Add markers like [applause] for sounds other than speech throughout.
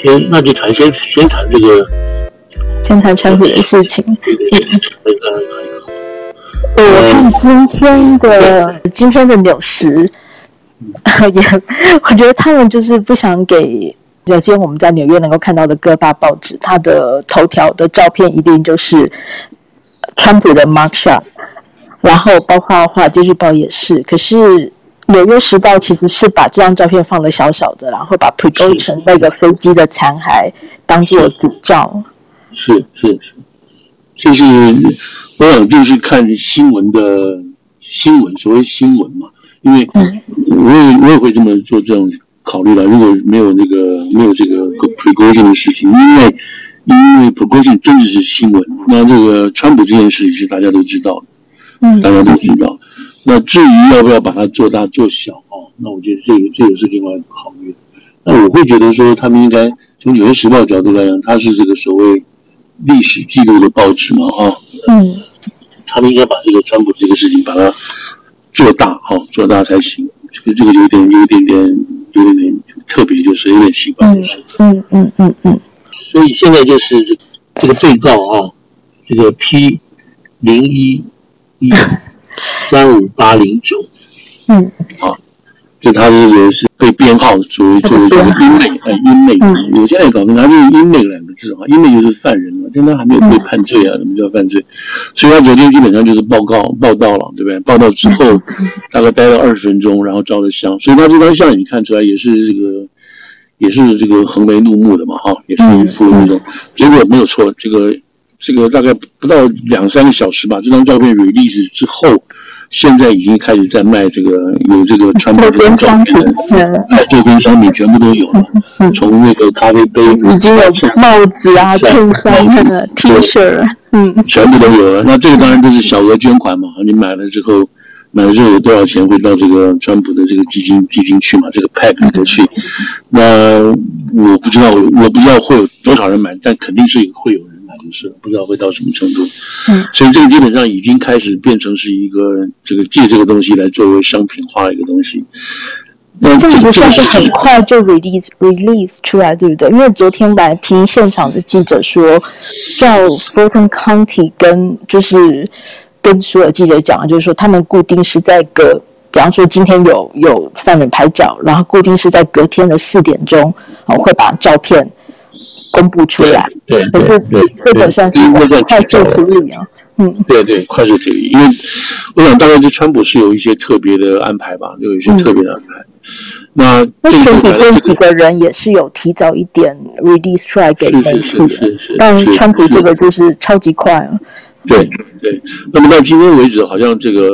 先那就谈先先谈这个，先谈川普的事情。对对对。[laughs] 我看今天的今天的纽时，[laughs] 也我觉得他们就是不想给。首先，我们在纽约能够看到的各大报纸，它的头条的照片一定就是川普的 mugshot，然后包括华尔街日报也是。可是纽约时报其实是把这张照片放的小小的，然后把 Prigozhin 那个飞机的残骸当做主照。是是是，就是我想就是看新闻的新闻，所谓新闻嘛，因为我也我也会这么做这种。考虑了，如果没有那个没有这个 Prigozhin 的事情，因为因为 Prigozhin 真的是新闻，那这个川普这件事情是大家都知道的，嗯，大家都知道。那至于要不要把它做大做小啊，那我觉得这个这个是另外一个考虑。那我会觉得说，他们应该从纽约时报角度来讲，它是这个所谓历史记录的报纸嘛，啊，嗯，他们应该把这个川普这个事情把它做大，哈，做大才行。这个这个有点有一点点。有点点特别，就是有点奇怪，就是嗯嗯嗯嗯，所以现在就是这这个被告啊，这个 P 零一一三五八零九，嗯，啊。就他这个是被编号作为作为这个英美哎英美，我现在搞不清，他就是英美两个字啊，英美就是犯人嘛，但他还没有被判罪啊，什么叫犯罪？所以他昨天基本上就是报告报道了，对不对？报道之后大概待了二十分钟，然后照了相，所以他这张相你看出来也是这个也是这个横眉怒目的嘛，哈，也是一副那种。结果没有错，这个这个大概不到两三个小时吧，这张照片 release 之后。现在已经开始在卖这个有这个川普这个照片的，[laughs] 哎，周边商品全部都有了，从那个咖啡杯，已经有帽子啊、衬衫、那个 T 恤，嗯，全部都有了。那这个当然都是小额捐款嘛，你买了之后，买了之后有多少钱会到这个川普的这个基金基金去嘛？这个 PAC 里头去。那我不知道，我不知道会有多少人买，但肯定是会有是不知道会到什么程度，嗯，所以这个基本上已经开始变成是一个这个借这个东西来作为商品化的一个东西。那这样子算是很快就 release release 出来，对不对？因为昨天来听现场的记者说，叫 Fulton County 跟就是跟所有记者讲，就是说他们固定是在隔，比方说今天有有犯人拍照，然后固定是在隔天的四点钟，哦，会把照片。公布出来，对，可是这个算是快速处理啊，嗯，对对，快速处理，因为我想大概这川普是有一些特别的安排吧，有一些特别的安排。那那前几天几个人也是有提早一点 release 出来给媒体的，但川普这个就是超级快啊。对对，那么到今天为止，好像这个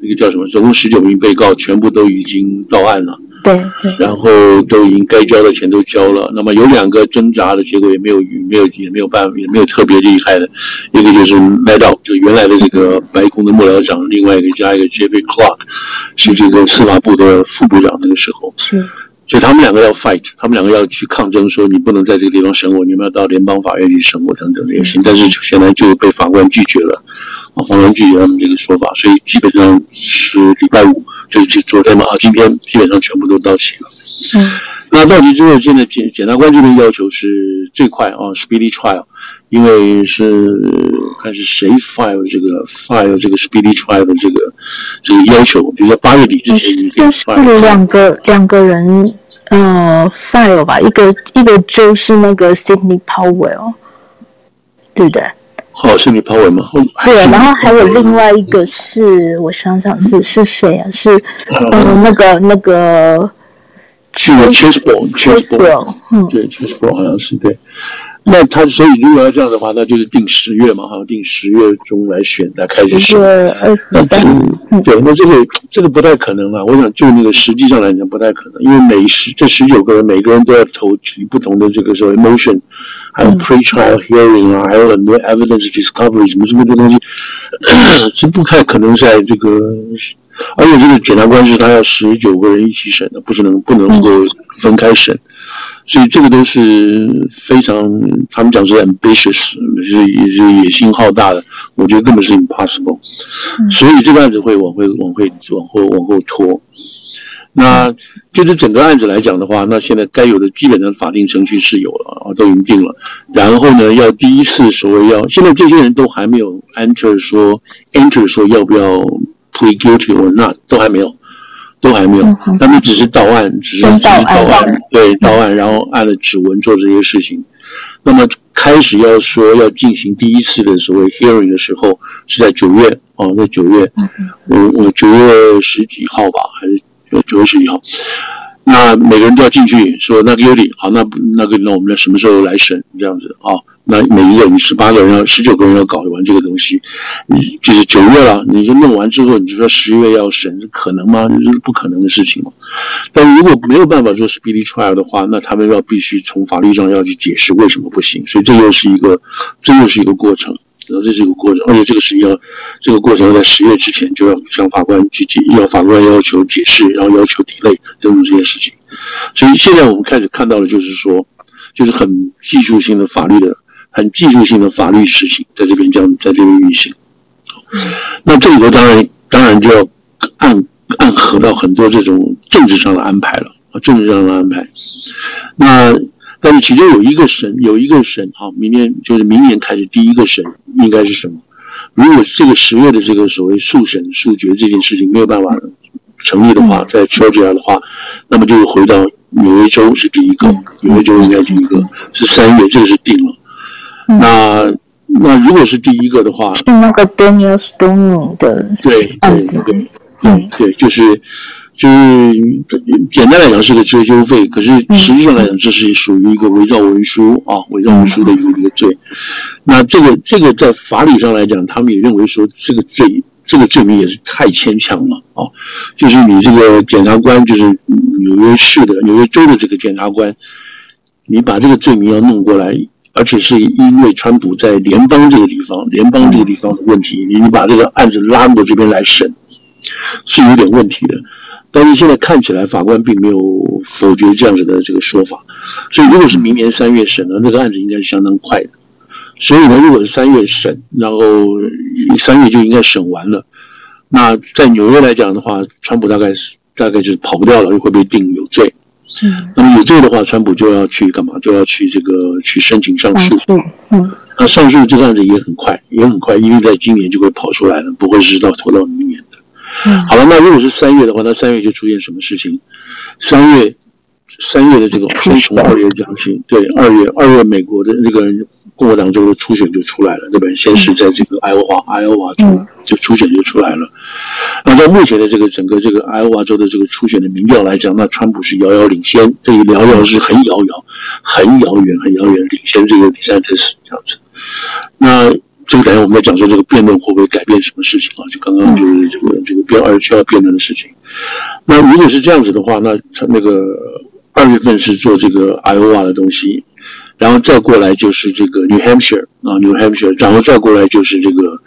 那个叫什么，总共十九名被告全部都已经到案了。对，对，然后都已经该交的钱都交了。那么有两个挣扎的结果也没有，没有也没有办法，也没有特别厉害的。一个就是 Maddow，就原来的这个白宫的幕僚长；另外一个加一个 Jeffrey Clark，是这个司法部的副部长。那个时候是，所以他们两个要 fight，他们两个要去抗争，说你不能在这个地方审我，你们要到联邦法院去审我等等这些事情。但是现在就被法官拒绝了，啊，法官拒绝他们这个说法，所以基本上是礼拜五。就是昨天嘛，啊，今天基本上全部都到齐了。嗯，那到齐之后，现在检检察官这边要求是最快啊，speedy trial，因为是看是谁 file 这个 file 这个 speedy trial 的这个这个要求，比如说八月底之前你可以 file。两个两个人，呃，file 吧，一个一个就是那个 Sydney Powell，对不对？好，是你抛尾吗？对，然后还有另外一个是我想想是是谁啊？是嗯那个那个，是 Chesebro，Chesebro，嗯，对，Chesebro 好像是对。那他所以如果要这样的话，那就是定十月嘛，哈，定十月中来选，来开始选。二十三。对，那这个这个不太可能了。我想就那个实际上来讲不太可能，因为每十这十九个人，每个人都要投取不同的这个所谓 motion。还有 pre-trial hearing 啊，还有很多 evidence discovery 什么什么的东西，[coughs] 是不太可能在这个，而且这个检察官是他要十九个人一起审的，不是能不能够分开审，所以这个都是非常他们讲是 ambitious，是也是野心浩大的，我觉得根本是 impossible，所以这个案子会往回往回往后往后拖。那就是整个案子来讲的话，那现在该有的基本的法定程序是有了啊，都已经定了。然后呢，要第一次所谓要，现在这些人都还没有 enter 说 enter 说要不要 plead guilty or not，都还没有，都还没有，他们只是到案，只是只是到案，对，到案，然后按了指纹做这些事情。那么开始要说要进行第一次的所谓 hearing 的时候，是在九月啊，在九月，我我九月十几号吧，还是？九月十几号，那每个人都要进去说那个有理好，那那个那我们什么时候来审这样子啊？那每一个你十八个人要十九个人要搞完这个东西，你就是九月了，你就弄完之后，你就说十月要审，这可能吗？这是不可能的事情嘛。但如果没有办法做 speedy trial 的话，那他们要必须从法律上要去解释为什么不行，所以这又是一个这又是一个过程。然后这个过程，而且这个是要这个过程要在十月之前就要向法官去解，要法官要求解释，然后要求 delay 等等这些事情。所以现在我们开始看到的就是说，就是很技术性的法律的，很技术性的法律事情在这边这样在这边运行。那这里头当然当然就要暗暗合到很多这种政治上的安排了啊，政治上的安排。那。但是其中有一个审，有一个审，哈，明年就是明年开始第一个审应该是什么？如果这个十月的这个所谓速审速决这件事情没有办法成立的话，在 Georgia 的话，那么就回到纽约州是第一个，纽约州应该第一个是三月，这个是定了。那那如果是第一个的话，是那个 Daniel Stone 的案子，对对对，嗯，对，就是。就是简单来讲是个追究费，可是实际上来讲，这是属于一个伪造文书啊，伪造文书的一个一个罪。那这个这个在法理上来讲，他们也认为说这个罪这个罪名也是太牵强了啊。就是你这个检察官，就是纽约市的纽约州的这个检察官，你把这个罪名要弄过来，而且是因为川普在联邦这个地方，联邦这个地方的问题，你把这个案子拉过这边来审，是有点问题的。但是现在看起来，法官并没有否决这样子的这个说法，所以如果是明年三月审呢，那个案子应该是相当快的。所以呢，如果是三月审，然后三月就应该审完了。那在纽约来讲的话，川普大概是大概就是跑不掉了，又会被定有罪。是。那么有罪的话，川普就要去干嘛？就要去这个去申请上诉。嗯。那上诉这个案子也很快，也很快，因为在今年就会跑出来了，不会是到拖到明年。好了，那如果是三月的话，那三月就出现什么事情？三月，三月的这个先从二月讲起。对，二月，二月美国的那个共和党州的初选就出来了，对不对？先是在这个爱奥华，爱奥华州就初选就出来了。那在目前的这个整个这个爱奥华州的这个初选的民调来讲，那川普是遥遥领先，这一遥遥是很遥遥、很遥远、很遥远领先这个第三特使这样子。那。这个等下我们在讲说这个辩论会不会改变什么事情啊？就刚刚就是这个这个辩二月七号辩论的事情。那如果是这样子的话，那那个二月份是做这个 Iowa 的东西，然后再过来就是这个 New Hampshire 啊，New Hampshire，然后再过来就是这个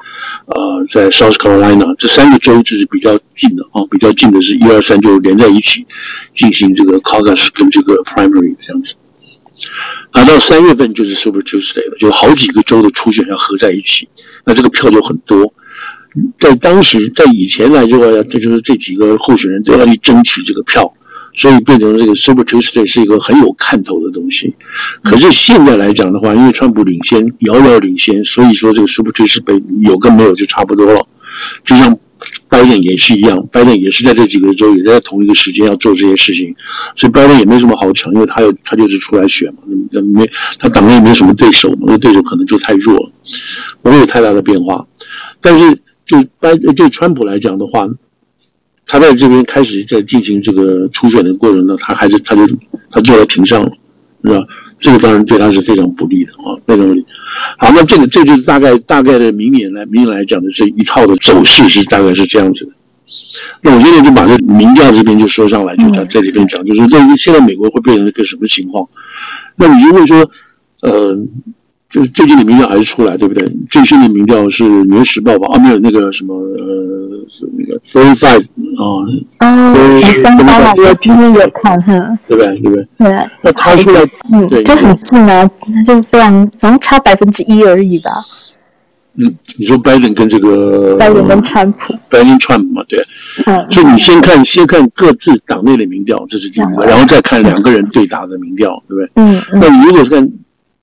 呃，在 South Carolina 这三个州就是比较近的啊，比较近的是一二三就连在一起进行这个 Caucus 跟这个 Primary 这样子。啊，到三月份就是 Super Tuesday 了，就好几个州的初选要合在一起，那这个票就很多。在当时，在以前来说，这就是这几个候选人都要去争取这个票，所以变成这个 Super Tuesday 是一个很有看头的东西。可是现在来讲的话，因为川普领先，遥遥领先，所以说这个 Super Tuesday 有跟没有就差不多了，就像。拜登也是一样，拜登也是在这几个州也在同一个时间要做这些事情，所以拜登也没什么好抢，因为他有他就是出来选嘛，那没他党内没什么对手嘛，那对手可能就太弱了，不会有太大的变化。但是就拜就川普来讲的话，他在这边开始在进行这个初选的过程呢，他还是他就他坐在庭上了，是吧？这个当然对他是非常不利的啊，非常不利。好，那这个这就是大概大概的明年来明年来讲的这一套的走势是大概是这样子的。那我现在就把这民调这边就说上来，就在这里边讲，就是这现在美国会变成一个什么情况？那你如果说，呃。就是最近的民调还是出来，对不对？最新的民调是《纽约时报》吧？啊，没有那个什么呃，是那个 Thirty Five 啊，哦，三八啊，我今天有看，哈，对不对？对不对？对。那他出来，嗯，就很近啊，那就非常，好像差百分之一而已吧。嗯，你说拜登跟这个拜登跟川普，拜登川普嘛，对。嗯，所以你先看先看各自党内的民调，这是第一个，然后再看两个人对打的民调，对不对？嗯，那你如果是看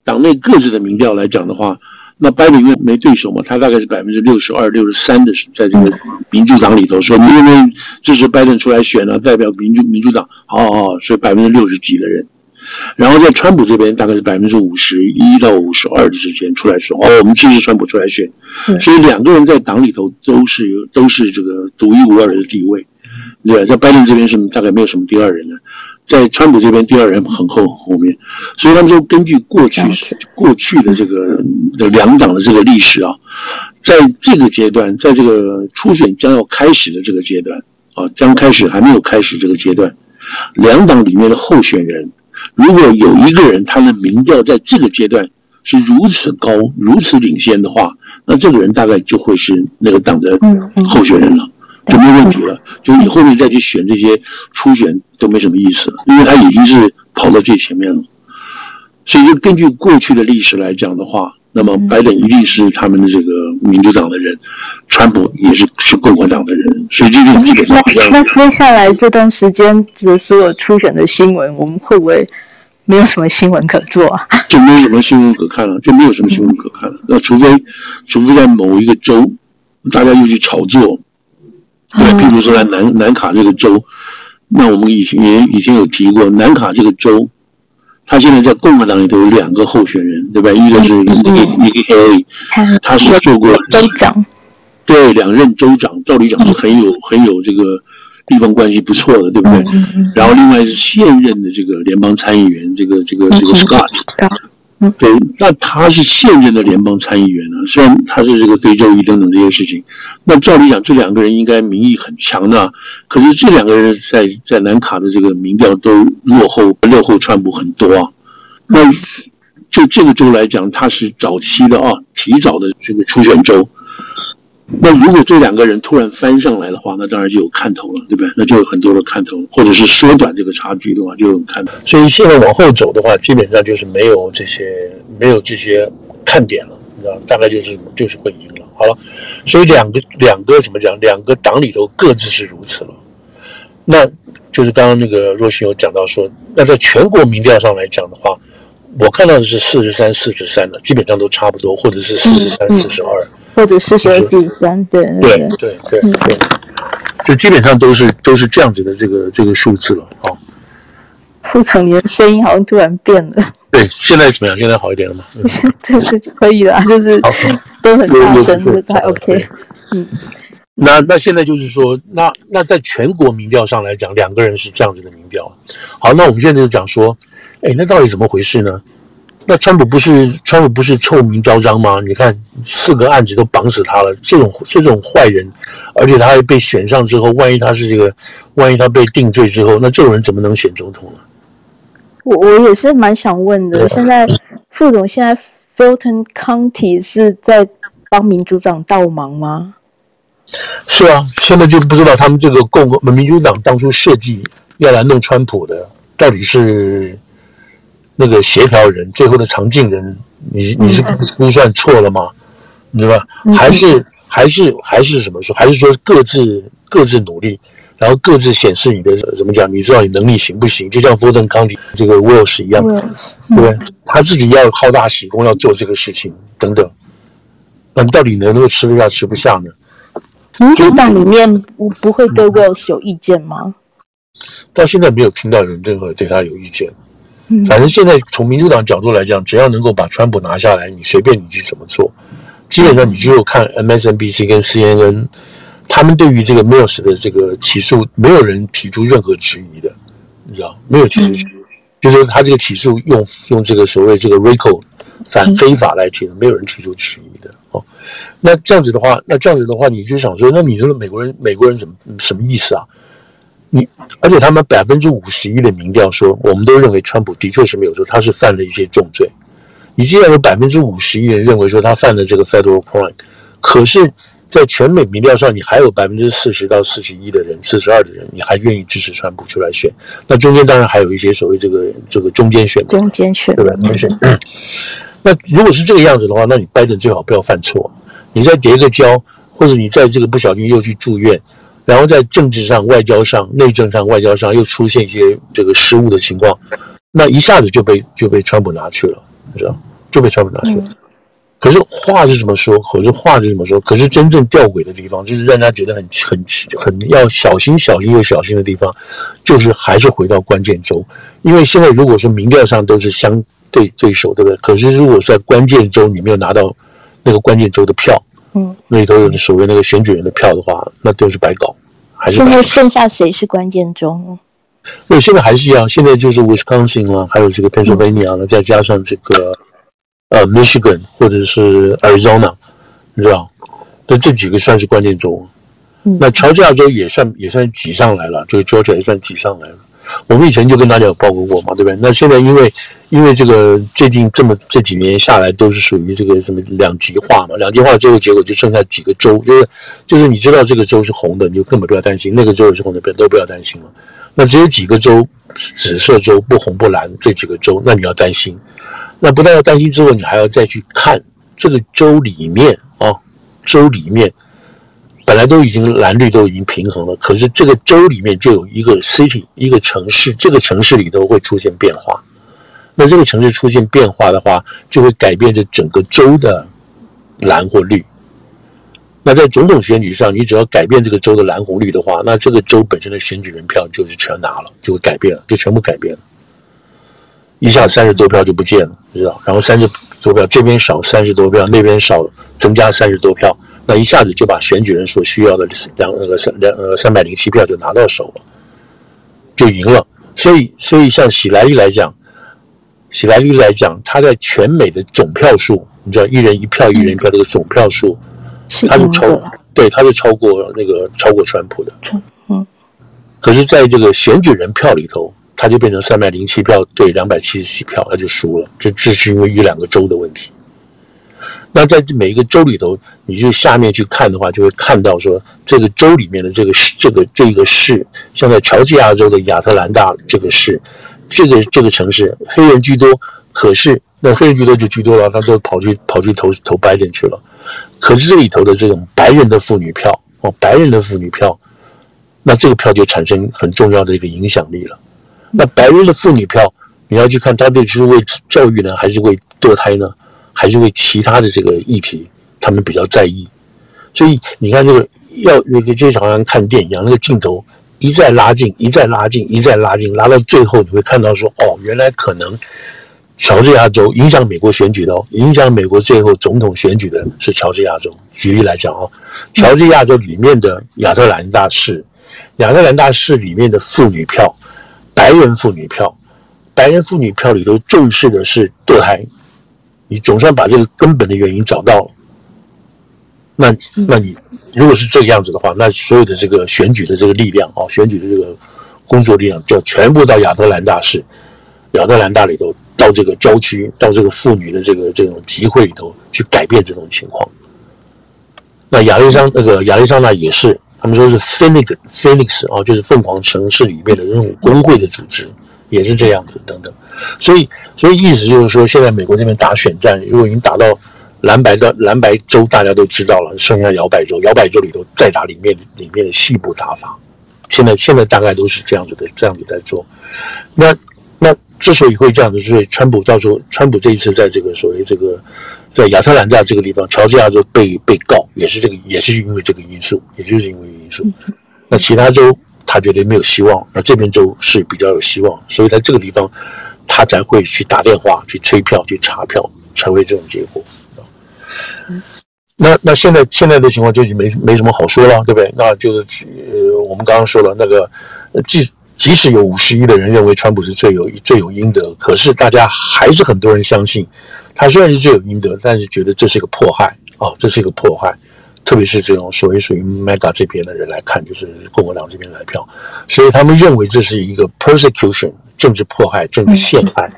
党内各自的民调来讲的话，那拜登因为没对手嘛，他大概是百分之六十二、六十三的，在这个民主党里头说，你因为支持拜登出来选了，代表民主民主党，好好好，所以百分之六十几的人。然后在川普这边大概是百分之五十一到五十二之间出来说哦，我们支持川普出来选，所以两个人在党里头都是有都是这个独一无二的地位，对，在拜登这边是大概没有什么第二人了，在川普这边第二人很后后面，所以他们就根据过去过去的这个的两党的这个历史啊，在这个阶段，在这个初选将要开始的这个阶段啊，将开始还没有开始这个阶段，两党里面的候选人。如果有一个人他的民调在这个阶段是如此高、如此领先的话，那这个人大概就会是那个党的候选人了，就没有问题了。就你后面再去选这些初选都没什么意思了，因为他已经是跑到最前面了。所以，就根据过去的历史来讲的话。那么，拜登一定是他们的这个民主党的人，川普也是是共和党的人，所以这就基本上那。那接下来这段时间的所有初选的新闻，我们会不会没有什么新闻可做啊？[laughs] 就没有什么新闻可看了，就没有什么新闻可看了。那除非，除非在某一个州，大家又去炒作，对，譬如说在南南卡这个州，那我们以前也以前有提过，南卡这个州。他现在在共和党里头有两个候选人，对吧？一个是尼基·黑利，他是做过州长，对，两任州长，照理讲是很有很有这个地方关系不错的，对不对？然后另外是现任的这个联邦参议员，这个这个这个 Scott。对，那他是现任的联邦参议员呢，虽然他是这个非洲裔等等这些事情，那照理讲这两个人应该民意很强的，可是这两个人在在南卡的这个民调都落后落后川普很多啊。那就这个州来讲，他是早期的啊，提早的这个初选州。那如果这两个人突然翻上来的话，那当然就有看头了，对不对？那就有很多的看头，或者是缩短这个差距的话，就有看头。所以现在往后走的话，基本上就是没有这些没有这些看点了，你知道，大概就是就是会赢了。好了，所以两个两个怎么讲？两个党里头各自是如此了。那就是刚刚那个若星有讲到说，那在全国民调上来讲的话，我看到的是四十三四十三的，基本上都差不多，或者是四十三四十二。或者四十二、四十三，对对对对对，就基本上都是都是这样子的这个这个数字了啊。副总，你的声音好像突然变了。对，现在怎么样？现在好一点了吗？[laughs] 对，是可以了，就是都很大声，就还 OK。嗯，那那现在就是说，那那在全国民调上来讲，两个人是这样子的民调。好，那我们现在就讲说，哎，那到底怎么回事呢？那川普不是川普不是臭名昭彰吗？你看四个案子都绑死他了，这种这种坏人，而且他还被选上之后，万一他是这个，万一他被定罪之后，那这种人怎么能选总统呢？我我也是蛮想问的，现在副总现在 Fulton County 是在帮民主党倒忙吗？是啊，现在就不知道他们这个共和民主党当初设计要来弄川普的，到底是。那个协调人，最后的常进人，你你是估算错了吗？对吧？还是还是还是什么说？还是说各自各自努力，然后各自显示你的怎么讲？你知道你能力行不行？就像 Fulton County 这个 Wells 一样，对不对？他自己要好大喜功，要做这个事情等等。那你到底能不能吃得下，吃不下呢？民主党里面不不会对 Wells 有意见吗？到现在没有听到人任何对他有意见。反正现在从民主党角度来讲，只要能够把川普拿下来，你随便你去怎么做，基本上你只有看 MSNBC 跟 CNN，他们对于这个 Mills 的这个起诉，没有人提出任何质疑的，你知道没有提出质疑，就是说他这个起诉用用这个所谓这个 RICO 反黑法来提的，没有人提出质疑的。哦，那这样子的话，那这样子的话，你就想说，那你说美国人美国人怎么什么意思啊？你而且他们百分之五十一的民调说，我们都认为川普的确是没有错，他是犯了一些重罪。你既然有百分之五十一人认为说他犯了这个 federal crime，可是，在全美民调上，你还有百分之四十到四十一的人，四十二的人，你还愿意支持川普出来选？那中间当然还有一些所谓这个这个中间选，中间选对吧？中间选。那如果是这个样子的话，那你拜登最好不要犯错，你再叠个跤，或者你在这个不小心又去住院。然后在政治上、外交上、内政上、外交上又出现一些这个失误的情况，那一下子就被就被川普拿去了，你知道，就被川普拿去了。嗯可是话是怎么说，可是话是怎么说，可是真正吊诡的地方，就是让他觉得很很很要小心、小心又小心的地方，就是还是回到关键州，因为现在如果说民调上都是相对对手，对不对？可是如果在关键州你没有拿到那个关键州的票，嗯，那里头有所谓那个选举人的票的话，那都是白搞。还是现在剩下谁是关键州呢？对，现在还是一样，现在就是 Wisconsin 了，还有这个 Pennsylvania 了，再加上这个。呃，Michigan 或者是 Arizona，你知道，那这几个算是关键州。那乔治亚州也算也算挤上来了，这个 Georgia 也算挤上来了。我们以前就跟大家有报告过嘛，对不对？那现在因为因为这个最近这么这几年下来都是属于这个什么两极化嘛，两极化最后结果就剩下几个州，就是就是你知道这个州是红的，你就根本不要担心；那个州也是红的，别都不要担心了。那只有几个州，紫色州不红不蓝这几个州，那你要担心。那不但要担心之后，你还要再去看这个州里面啊，州里面本来都已经蓝绿都已经平衡了，可是这个州里面就有一个 city 一个城市，这个城市里头会出现变化。那这个城市出现变化的话，就会改变这整个州的蓝或绿。那在总统选举上，你只要改变这个州的蓝红绿的话，那这个州本身的选举人票就是全拿了，就会改变了，就全部改变了。一下三十多票就不见了，知道？然后三十多票这边少三十多票，那边少增加三十多票，那一下子就把选举人所需要的两那个三两呃三百零七票就拿到手了，就赢了。所以所以像喜来利来讲，喜来利来讲，他在全美的总票数，你知道一人一票一人一票这个总票数，他是超对，他是超过那个超过川普的。嗯，可是在这个选举人票里头。他就变成三百零七票对两百七十七票，他就输了。这这是因为一两个州的问题。那在每一个州里头，你就下面去看的话，就会看到说，这个州里面的这个这个这个市，像在乔治亚州的亚特兰大这个市，这个这个城市黑人居多，可是那黑人居多就居多了，他都跑去跑去投投拜登去了。可是这里头的这种白人的妇女票哦，白人的妇女票，那这个票就产生很重要的一个影响力了。那白人的妇女票，你要去看他这是为教育呢，还是为堕胎呢，还是为其他的这个议题，他们比较在意。所以你看这个要那个就好像看电影一样，那个镜头一再拉近，一再拉近，一再拉近，拉到最后你会看到说，哦，原来可能乔治亚州影响美国选举的哦，影响美国最后总统选举的是乔治亚州。举例来讲哦，乔治亚州里面的亚特兰大市，亚特兰大市里面的妇女票。白人妇女票，白人妇女票里头重视的是堕胎，你总算把这个根本的原因找到了。那，那你如果是这个样子的话，那所有的这个选举的这个力量啊，选举的这个工作力量，就全部到亚特兰大市，亚特兰大里头，到这个郊区，到这个妇女的这个这种集会里头去改变这种情况。那亚利桑那个亚利桑那也是。他们说是 Phoenix Phoenix 啊，就是凤凰城市里面的那种工会的组织，也是这样子等等。所以，所以意思就是说，现在美国这边打选战，如果已经打到蓝白的蓝白州，大家都知道了，剩下摇摆州，摇摆州里头再打里面里面的细部打法。现在现在大概都是这样子的，这样子在做。那那之所以会这样子，是川普到时候，川普这一次在这个所谓这个。在亚特兰大这个地方，乔治亚州被被告也是这个，也是因为这个因素，也就是因为因素。那其他州他觉得没有希望，那这边州是比较有希望，所以在这个地方他才会去打电话、去催票、去查票，才会这种结果。那那现在现在的情况就已经没没什么好说了，对不对？那就是呃，我们刚刚说了那个，即即使有五十亿的人认为川普是罪有罪有应得，可是大家还是很多人相信。他虽然是罪有应得，但是觉得这是一个迫害啊，这是一个迫害，特别是这种所谓属于 MAGA 这边的人来看，就是共和党这边来票，所以他们认为这是一个 persecution 政治迫害、政治陷害，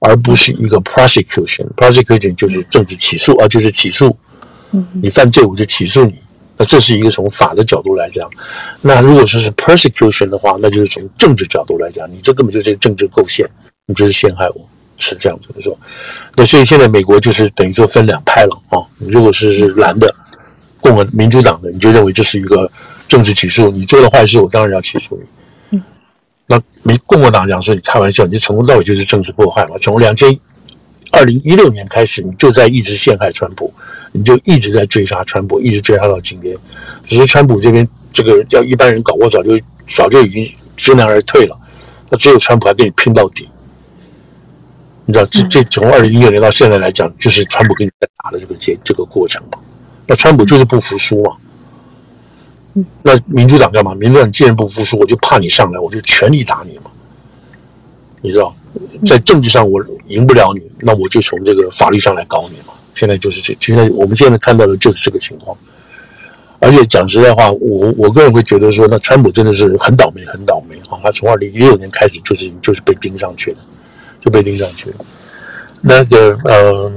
而不是一个 prosecution。prosecution 就是政治起诉啊，就是起诉，你犯罪我就起诉你。那这是一个从法的角度来讲。那如果说是 persecution 的话，那就是从政治角度来讲，你这根本就是政治构陷，你就是陷害我。是这样子的说，那所以现在美国就是等于说分两派了啊。你如果是是蓝的，共和民主党的，你就认为这是一个政治起诉，你做了坏事，我当然要起诉你。嗯，那民共和党讲说你开玩笑，你从头到尾就是政治迫害嘛。从两千二零一六年开始，你就在一直陷害川普，你就一直在追杀川普，一直追杀到今天。只是川普这边这个叫一般人搞，我早就早就已经知难而退了。那只有川普还跟你拼到底。你知道，这这从二零一六年到现在来讲，就是川普跟你在打的这个结这个过程嘛。那川普就是不服输嘛。那民主党干嘛？民主党既然不服输，我就怕你上来，我就全力打你嘛。你知道，在政治上我赢不了你，那我就从这个法律上来搞你嘛。现在就是这，现在我们现在看到的就是这个情况。而且讲实在话，我我个人会觉得说，那川普真的是很倒霉，很倒霉啊！他从二零一六年开始就是就是被盯上去了，就被盯上去了。那个呃。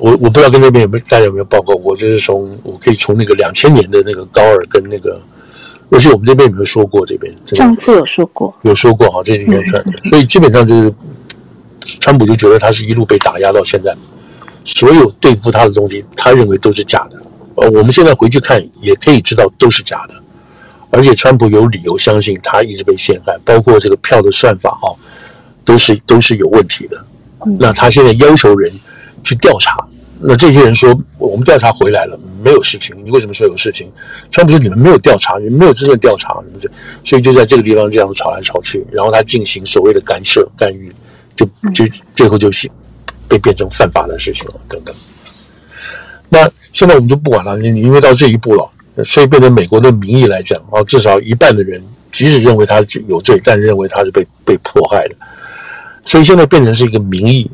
我我不知道跟那边有没有大家有没有报告过，就是从我可以从那个两千年的那个高尔跟那个，而且我们这边有没有说过这边？上次有说过，有说过哈，这里面出来的，所以基本上就是，川普就觉得他是一路被打压到现在，所有对付他的东西，他认为都是假的。呃，我们现在回去看也可以知道都是假的，而且川普有理由相信他一直被陷害，包括这个票的算法啊，都是都是有问题的。那他现在要求人去调查。那这些人说，我们调查回来了，没有事情。你为什么说有事情？川普说你们没有调查，你们没有真正调查，你们这，所以就在这个地方这样吵来吵去，然后他进行所谓的干涉干预，就就最后就是被变成犯法的事情了，等等。那现在我们就不管了，因为到这一步了，所以变成美国的民意来讲啊，至少一半的人即使认为他是有罪，但认为他是被被迫害的，所以现在变成是一个民意。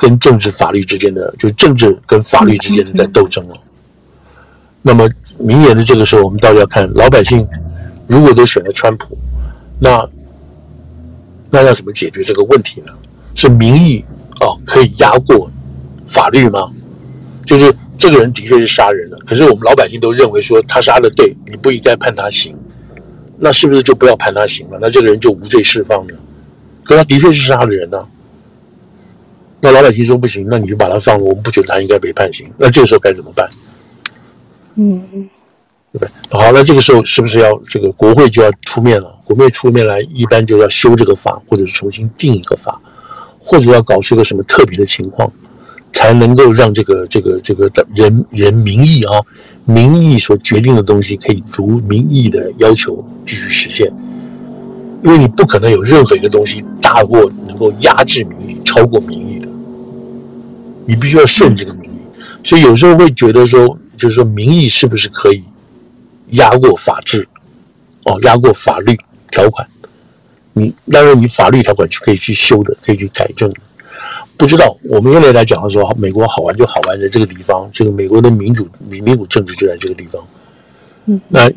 跟政治法律之间的，就是政治跟法律之间的在斗争了。那么明年的这个时候，我们到底要看老百姓如果都选了川普，那那要怎么解决这个问题呢？是民意哦可以压过法律吗？就是这个人的确是杀人了，可是我们老百姓都认为说他杀的对，你不应该判他刑，那是不是就不要判他刑了？那这个人就无罪释放呢？可他的确是杀了人呢、啊。那老百姓说不行，那你就把他放了。我们不觉得他应该被判刑。那这个时候该怎么办？嗯，对不对？好，那这个时候是不是要这个国会就要出面了？国会出面来，一般就要修这个法，或者是重新定一个法，或者要搞出一个什么特别的情况，才能够让这个这个这个的人人民意啊，民意所决定的东西可以逐民意的要求继续实现。因为你不可能有任何一个东西大过能够压制民意，超过民意的。你必须要顺这个民意，所以有时候会觉得说，就是说民意是不是可以压过法治？哦，压过法律条款？你当然，你法律条款是可以去修的，可以去改正的。不知道我们原来来讲的时候，美国好玩就好玩在这个地方，这个美国的民主民民主政治就在这个地方。嗯，那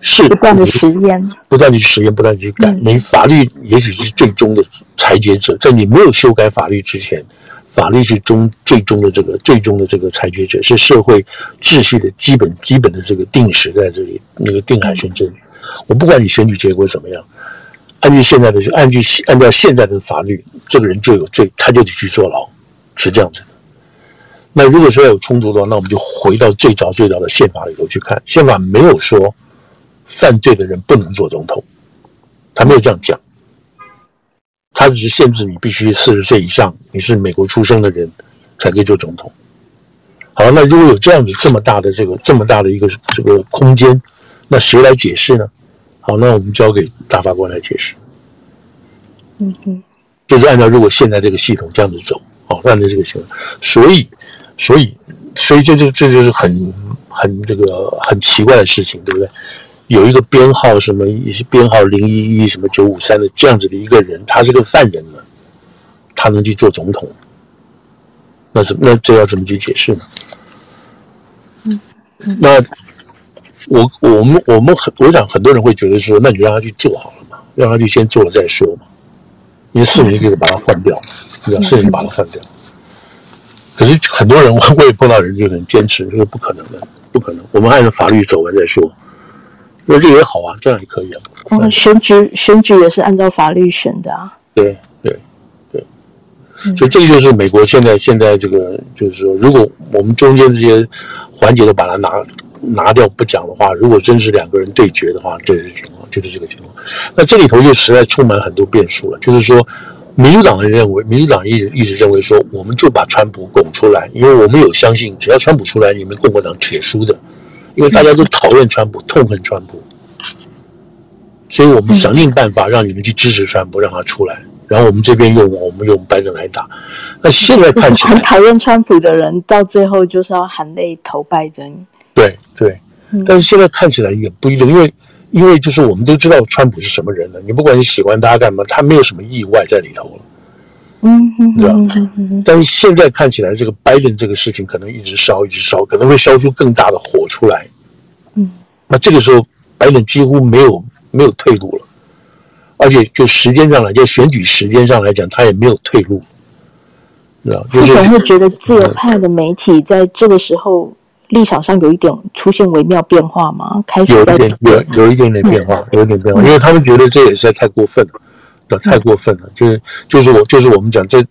是不断的实验，不断的实验，不断的去改。你法律也许是最终的裁决者，在你没有修改法律之前。法律是终最终的这个最终的这个裁决者，是社会秩序的基本基本的这个定时在这里那个定海神针。我不管你选举结果怎么样，按照现在的按据按照现在的法律，这个人就有罪，他就得去坐牢，是这样子的。那如果说有冲突的话，那我们就回到最早最早的宪法里头去看，宪法没有说犯罪的人不能做总统，他没有这样讲。他只是限制你必须四十岁以上，你是美国出生的人，才可以做总统。好，那如果有这样子这么大的这个这么大的一个这个空间，那谁来解释呢？好，那我们交给大法官来解释。嗯哼，就是按照如果现在这个系统这样子走，好，按照这个系统，所以，所以，所以这就这就是很很这个很奇怪的事情，对不对？有一个编号什么一些编号零一一什么九五三的这样子的一个人，他是个犯人呢，他能去做总统，那怎那这要怎么去解释呢？嗯，那我我们我们很我想很多人会觉得说，那你让他去做好了嘛，让他去先做了再说嘛，因为四年就得把他换掉，对吧？四年把他换掉。可是很多人我也碰到人就很坚持，说不可能的，不可能，我们按照法律走完再说。那这也好啊，这样也可以啊。嗯，选举选举也是按照法律选的啊。对对对，所以这个就是美国现在现在这个，就是说，如果我们中间这些环节都把它拿拿掉不讲的话，如果真是两个人对决的话，这是情况，就是这个情况。那这里头就实在充满很多变数了。就是说，民主党人认为，民主党一直一直认为说，我们就把川普拱出来，因为我们有相信，只要川普出来，你们共和党铁输的，因为大家都讨厌川普，痛恨川普，所以我们想尽办法让你们去支持川普，让他出来。然后我们这边用我们用拜登来打，那现在看起来很 [laughs] 讨厌川普的人，到最后就是要含泪投拜登。对对，但是现在看起来也不一定，因为因为就是我们都知道川普是什么人了，你不管你喜欢他干嘛，他没有什么意外在里头了。嗯嗯，知道。但是现在看起来，这个拜登这个事情可能一直烧，一直烧，可能会烧出更大的火出来。嗯，那这个时候拜登几乎没有没有退路了。而且就时间上来，就选举时间上来讲，他也没有退路，知道？就是会觉得自由派的媒体在这个时候立场上有一点出现微妙变化吗？开始在有一点有有一点点变化，有一点变化，因为他们觉得这也实在太过分了，太过分了。就是就是我就是我们讲这，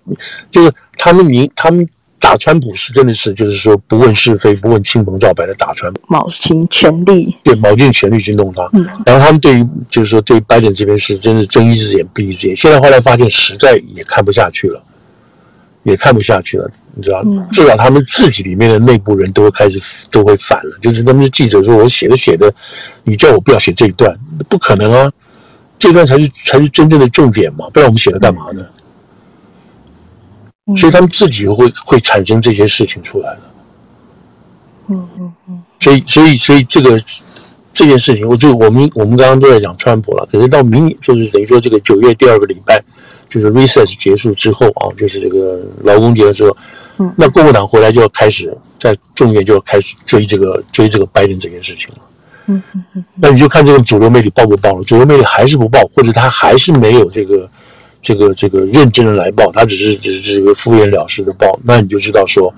就是他们你他们。打川普是真的是，就是说不问是非，不问青红皂白的打川普，卯尽全力，对，卯尽全力去弄他。嗯，然后他们对于就是说对拜登这边是真的睁一只眼闭一只眼。现在后来发现实在也看不下去了，也看不下去了，你知道，至少他们自己里面的内部人都会开始都会反了。就是他们的记者说：“我写的写的，你叫我不要写这一段，不可能啊，这段才是才是真正的重点嘛，不然我们写了干嘛呢？”所以他们自己会会产生这些事情出来的，嗯嗯嗯。所以所以所以这个这件事情，我就我们我们刚刚都在讲川普了，可是到明年就是等于说这个九月第二个礼拜，就是 recess 结束之后啊，就是这个劳工节的时候，嗯，那共和党回来就要开始在众院就要开始追这个追这个拜登这件事情了，嗯嗯嗯。那你就看这个主流媒体报不报了，主流媒体还是不报，或者他还是没有这个。这个这个认真的来报，他只是只是这个敷衍了事的报，那你就知道说，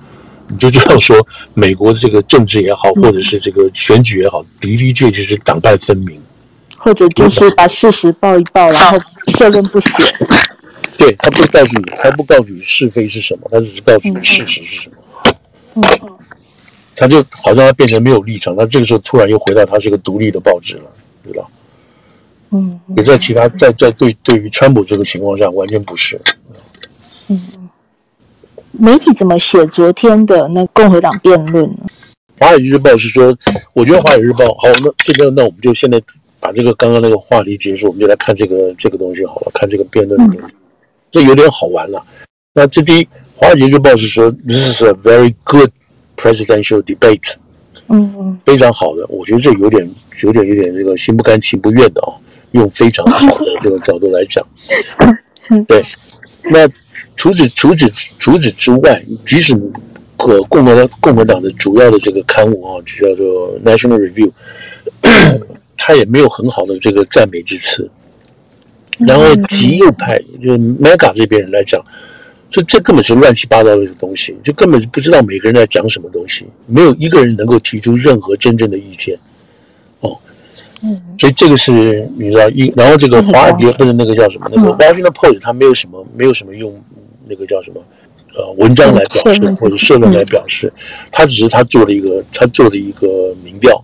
你就知道说，美国的这个政治也好，或者是这个选举也好，的的确确是党派分明，或者就是把事实报一报，然后社论不写。对，他不告诉你，他不告诉你是非是什么，他只是告诉你事实是什么。嗯嗯，他就好像他变成没有立场，他这个时候突然又回到他是个独立的报纸了，对吧？嗯，也在其他在在对对于川普这个情况下完全不是。嗯，媒体怎么写昨天的那共和党辩论呢？华尔街日报是说，我觉得华尔街日报好，那这边那我们就现在把这个刚刚那个话题结束，我们就来看这个这个东西好了，看这个辩论的东西，嗯、这有点好玩了。那这第一，华尔街日报是说，This is a very good presidential debate。嗯嗯，非常好的，我觉得这有点有点有点这个心不甘情不愿的啊。用非常好的这个角度来讲，[laughs] 对。那除此除此除此之外，即使和共和共和党的主要的这个刊物啊，就叫做 National Review，[coughs] 他也没有很好的这个赞美之词。然后极右派，就是 Mega 这边人来讲，这这根本是乱七八糟的东西，就根本就不知道每个人在讲什么东西，没有一个人能够提出任何真正的意见。哦嗯，所以这个是你知道一，然后这个华尔街或者那个叫什么，那个 Washington Post，它没有什么没有什么用那个叫什么呃文章来表示或者社论来表示，他只是他做了一个他做了一个民调，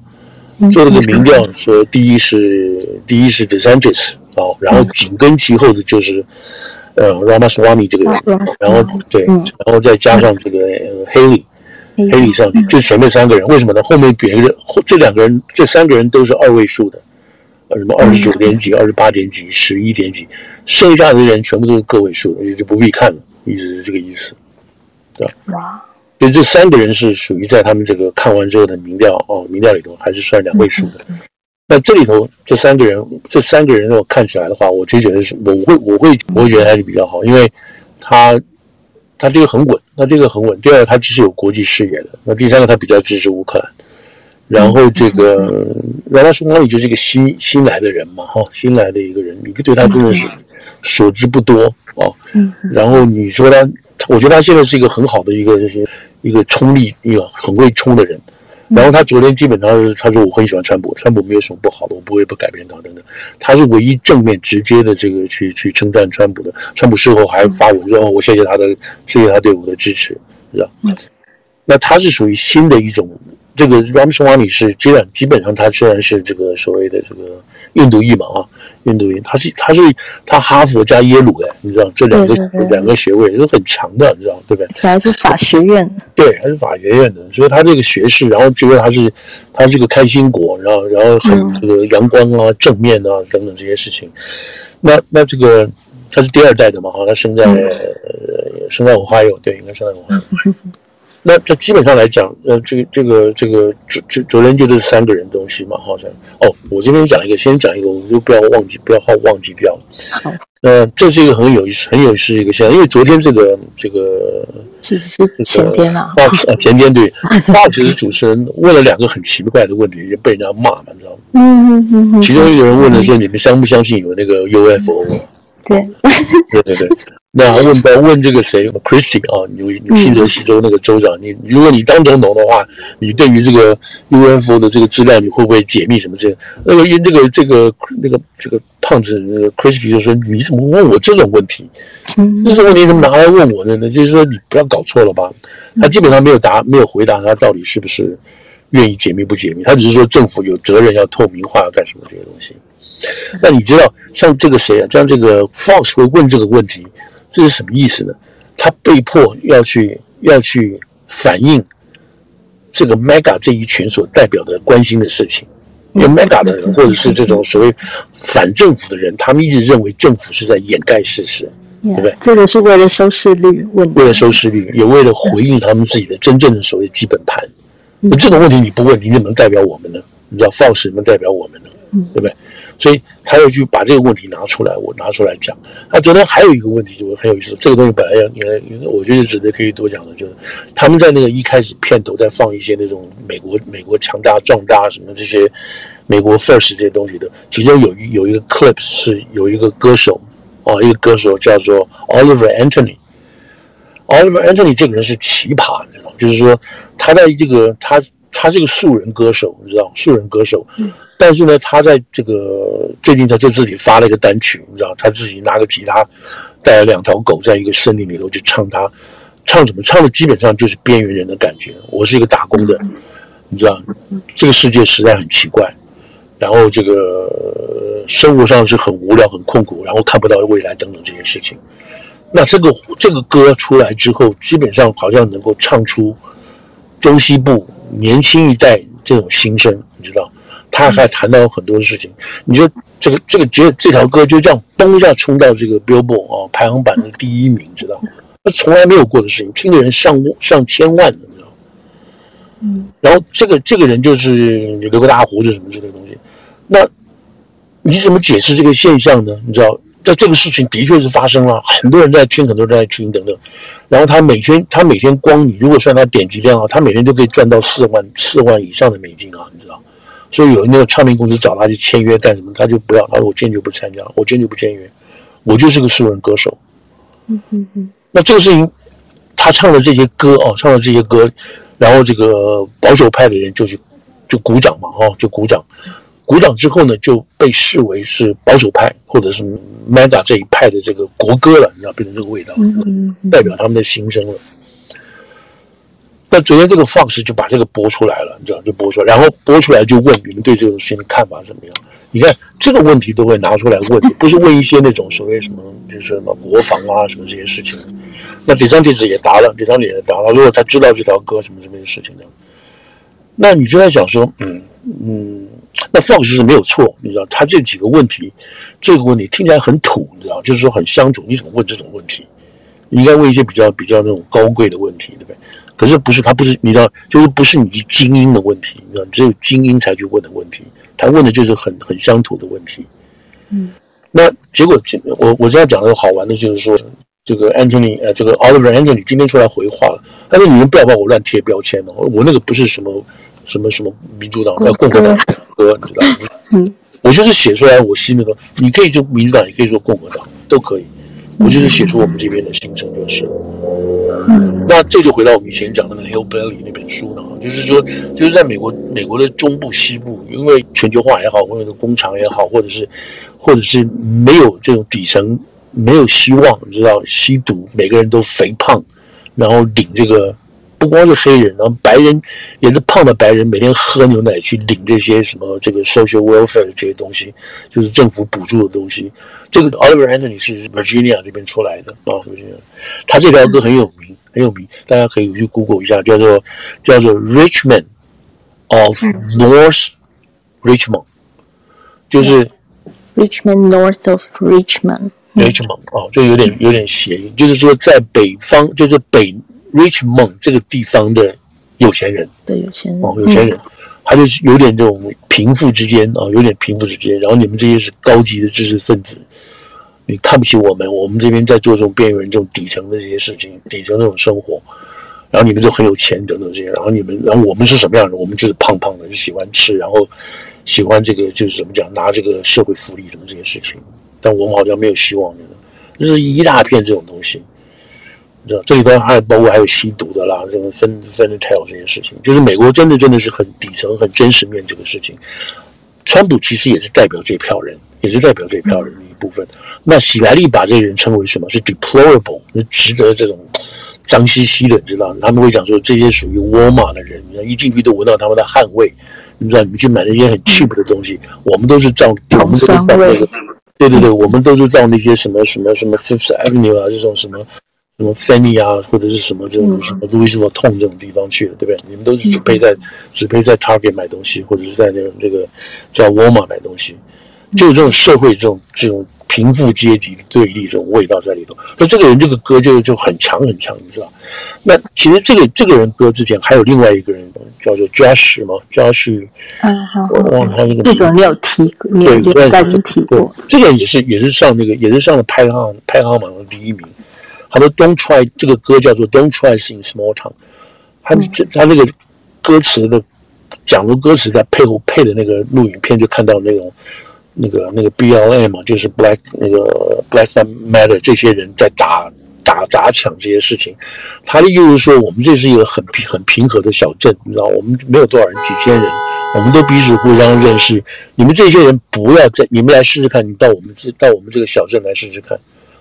做了个民调说第一是第一是 DeSantis 啊，然后紧跟其后的就是呃 Ramaswamy 这个人，然后对，然后再加上这个 Haley。黑里上去，就前面三个人，为什么呢？后面别人，这两个人，这三个人都是二位数的，呃，什么二十九点几、二十八点几、十一点几，剩下的人全部都是个位数的，也就不必看了，意思是这个意思，对吧？哇！所以这三个人是属于在他们这个看完之后的民调哦，民调里头还是算两位数的。那这里头这三个人，这三个人如果看起来的话，我就觉得是，我会，我会，我会觉得还是比较好，因为他。他这个很稳，那这个很稳。第二个，他其实有国际视野的。那第三个，他比较支持乌克兰。然后这个，原来说也就是一个新新来的人嘛，哈，新来的一个人，你对他真的是所知不多哦。嗯。然后你说他，我觉得他现在是一个很好的一个就是一个冲力，一个很会冲的人。然后他昨天基本上是他说我很喜欢川普，川普没有什么不好的，我不会不改变他等等。他是唯一正面直接的这个去去称赞川普的。川普事后还发文说：“我谢谢他的，谢谢他对我的支持，是吧？”那他是属于新的一种这个 Ramaswamy 是基本基本上他虽然是这个所谓的这个印度裔嘛啊，印度裔，他是他是他哈佛加耶鲁的，你知道这两个两个学位都很强的，你知道对不对？还是法学院，对，还是法学院的，所以他这个学士，然后觉得他是他是个开心果，然后然后很这个阳光啊、正面啊等等这些事情。那那这个他是第二代的嘛哈，他生在、嗯呃、生在我花友，对，应该生在俄亥俄。那这基本上来讲，呃，这个这个这个昨昨昨天就这三个人东西嘛，好像哦，我这边讲一个，先讲一个，我们就不要忘记，不要好忘记掉。好，呃，这是一个很有意思、很有意思的一个现象，因为昨天这个这个其实是前天啊啊，前天对，[laughs] Fox 的主持人问了两个很奇怪的问题，就被人家骂嘛，你知道吗？嗯嗯嗯嗯。其中一个人问的说：你们相不相信有那个 UFO？对，对对对。那问到问这个谁，Christie 啊，纽纽西德西州那个州长，你如果你当总统的话，你对于这个 UFO 的这个资料，你会不会解密什么这？那个因这个这个那个这个胖子那个 Christie 就说：“你怎么问我这种问题？这种问题怎么拿来问我的呢？就是说你不要搞错了吧？”他基本上没有答，没有回答他到底是不是愿意解密不解密，他只是说政府有责任要透明化要干什么这些东西。那你知道像这个谁啊？像这个 Fox 会问这个问题？这是什么意思呢？他被迫要去要去反映这个 Mega 这一群所代表的关心的事情，因为 Mega 的人或者是这种所谓反政府的人，他们一直认为政府是在掩盖事实，对不对？这个是为了收视率问题，为了收视率，也为了回应他们自己的真正的所谓基本盘。那这种问题你不问，你怎么能代表我们呢？你知道 Fox 怎么代表我们呢？对不对？所以他要去把这个问题拿出来，我拿出来讲。那昨天还有一个问题，就很有意思。这个东西本来要，因为因为我觉得值得可以多讲的，就是他们在那个一开始片头在放一些那种美国美国强大壮大什么这些美国 first 这些东西的，其中有一有一个 clip 是有一个歌手哦，一个歌手叫做 Oliver Anthony。Oliver Anthony 这个人是奇葩，你知道吗？就是说他在这个他他是个素人歌手，你知道素人歌手。嗯但是呢，他在这个最近他就自己发了一个单曲，你知道，他自己拿个吉他，带了两条狗，在一个森林里头去唱他，唱什么？唱的基本上就是边缘人的感觉。我是一个打工的，你知道，这个世界实在很奇怪，然后这个生活上是很无聊、很困苦，然后看不到未来等等这些事情。那这个这个歌出来之后，基本上好像能够唱出中西部年轻一代这种心声，你知道。他还谈到很多事情，你就这个这个这这条歌就这样嘣一下冲到这个 Billboard 啊排行榜的第一名，知道？那从来没有过的事情，听的人上上千万的，你知道？嗯。然后这个这个人就是留个大胡子什么之类的东西，那你怎么解释这个现象呢？你知道，在这个事情的确是发生了，很多人在听，很多人在听等等。然后他每天他每天光你如果算他点击量啊，他每天都可以赚到四万四万以上的美金啊，你知道？所以有那个唱片公司找他去签约干什么，他就不要，他说我坚决不参加，我坚决不签约，我就是个素人歌手。嗯嗯嗯。那这个事情，他唱的这些歌哦，唱的这些歌，然后这个保守派的人就去就鼓掌嘛，哦，就鼓掌，鼓掌之后呢，就被视为是保守派或者是 MAGA 这一派的这个国歌了，你知道，变成这个味道，代表他们的心声了。那昨天这个 Fox 就把这个播出来了，你知道，就播出来，然后播出来就问你们对这种事情的看法怎么样？你看这个问题都会拿出来问，不是问一些那种所谓什么，就是什么国防啊什么这些事情。那这张帖子也答了，这张脸也答了。如果他知道这条歌什么什么的事情的，那你就在想说，嗯嗯，那 Fox 是没有错，你知道，他这几个问题，这个问题听起来很土，你知道，就是说很乡土，你怎么问这种问题？你应该问一些比较比较那种高贵的问题，对不对？可是不是他不是你知道，就是不是你精英的问题，你知道，只有精英才去问的问题。他问的就是很很乡土的问题。嗯，那结果我我现在讲的好玩的就是说，这个 Anthony 呃，这个 Oliver Anthony 今天出来回话了，他说你们不要把我乱贴标签哦，我那个不是什么什么什么民主党，叫共和党歌，你知道吗？[laughs] 嗯，我就是写出来我心里的，你可以说民主党，也可以说共和党，都可以。我就是写出我们这边的心声，就是。嗯，那这就回到我们以前讲的那个《Hillbilly》那本书呢，就是说，就是在美国，美国的中部、西部，因为全球化也好，或者工厂也好，或者是，或者是没有这种底层，没有希望，你知道，吸毒，每个人都肥胖，然后领这个不光是黑人，然后白人也是胖的白人，每天喝牛奶去领这些什么这个 social welfare 这些东西，就是政府补助的东西。这个 Oliver Anthony 是 Virginia 这边出来的啊，Virginia，他这条歌很有名，很有名，大家可以去 Google 一下，叫做叫做 Richmond of North Richmond，就是 Richmond North of Richmond。Richmond 哦，就有点有点谐音，就是说在北方，就是北 Richmond 这个地方的有钱人，对有钱人。哦，有钱人，他就是有点这种贫富之间啊，有点贫富之间，然后你们这些是高级的知识分子，你看不起我们，我们这边在做这种边缘人这种底层的这些事情，底层这种生活，然后你们就很有钱等等这些，然后你们，然后我们是什么样的？我们就是胖胖的，就喜欢吃，然后喜欢这个就是怎么讲，拿这个社会福利什么这些事情。但我们好像没有希望的，就是一大片这种东西，你知道？这里头还包括还有吸毒的啦，这个分分 tell 这些事情，就是美国真的真的是很底层、很真实面这个事情。川普其实也是代表这票人，也是代表这票人的一部分。那喜来利把这些人称为什么？是 deplorable，是值得这种脏兮兮的，你知道？他们会讲说这些属于沃尔玛的人，你看一进去都闻到他们的汗味，你知道？你们去买那些很 cheap 的东西，我们都是照，我们都是照那个。对对对，我们都是照那些什么什么什么 Fifth Avenue 啊，这种什么什么 Fanny 啊，或者是什么这种什么 Louis Vuitton 这种地方去的，对不对？你们都是只配在只配在 Target 买东西，或者是在那种这个叫 Walmart 买东西，就有这种社会这种这种贫富阶级的对立这种味道在里头。那这个人这个歌就就很强很强，你知道？那其实这个这个人歌之前还有另外一个人。叫做 Josh 吗？Josh，嗯，好，我忘了他那个名字。这种你有提过，你有在跟提过。这个也是也是上那个也是上了排行排行榜的第一名。他说 Don't try 这个歌叫做 Don't try sing small town。他这他那个歌词的讲的歌词在配后配的那个录影片就看到那种那个那个 BLM 嘛，就是 Black 那个 Black Lives Matter 这些人在打。打砸抢这些事情，他的意思是说，我们这是一个很平很平和的小镇，你知道，我们没有多少人，几千人，我们都彼此互相认识。你们这些人不要再，你们来试试看，你到我们这到我们这个小镇来试试看，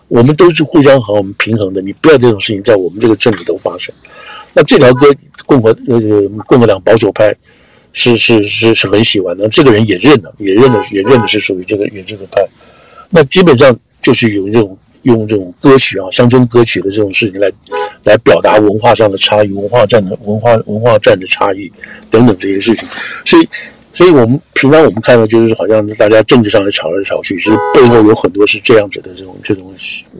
我们都是互相和我们平衡的，你不要这种事情在我们这个镇里头发生。那这条歌，共和呃共和党保守派是是是是很喜欢的，这个人也认了，也认了，也认的是属于这个也这个派。那基本上就是有这种。用这种歌曲啊，乡村歌曲的这种事情来，来表达文化上的差异、文化战的文化文化战的差异等等这些事情。所以，所以我们平常我们看到就是好像大家政治上的吵来吵去，其实背后有很多是这样子的这种这种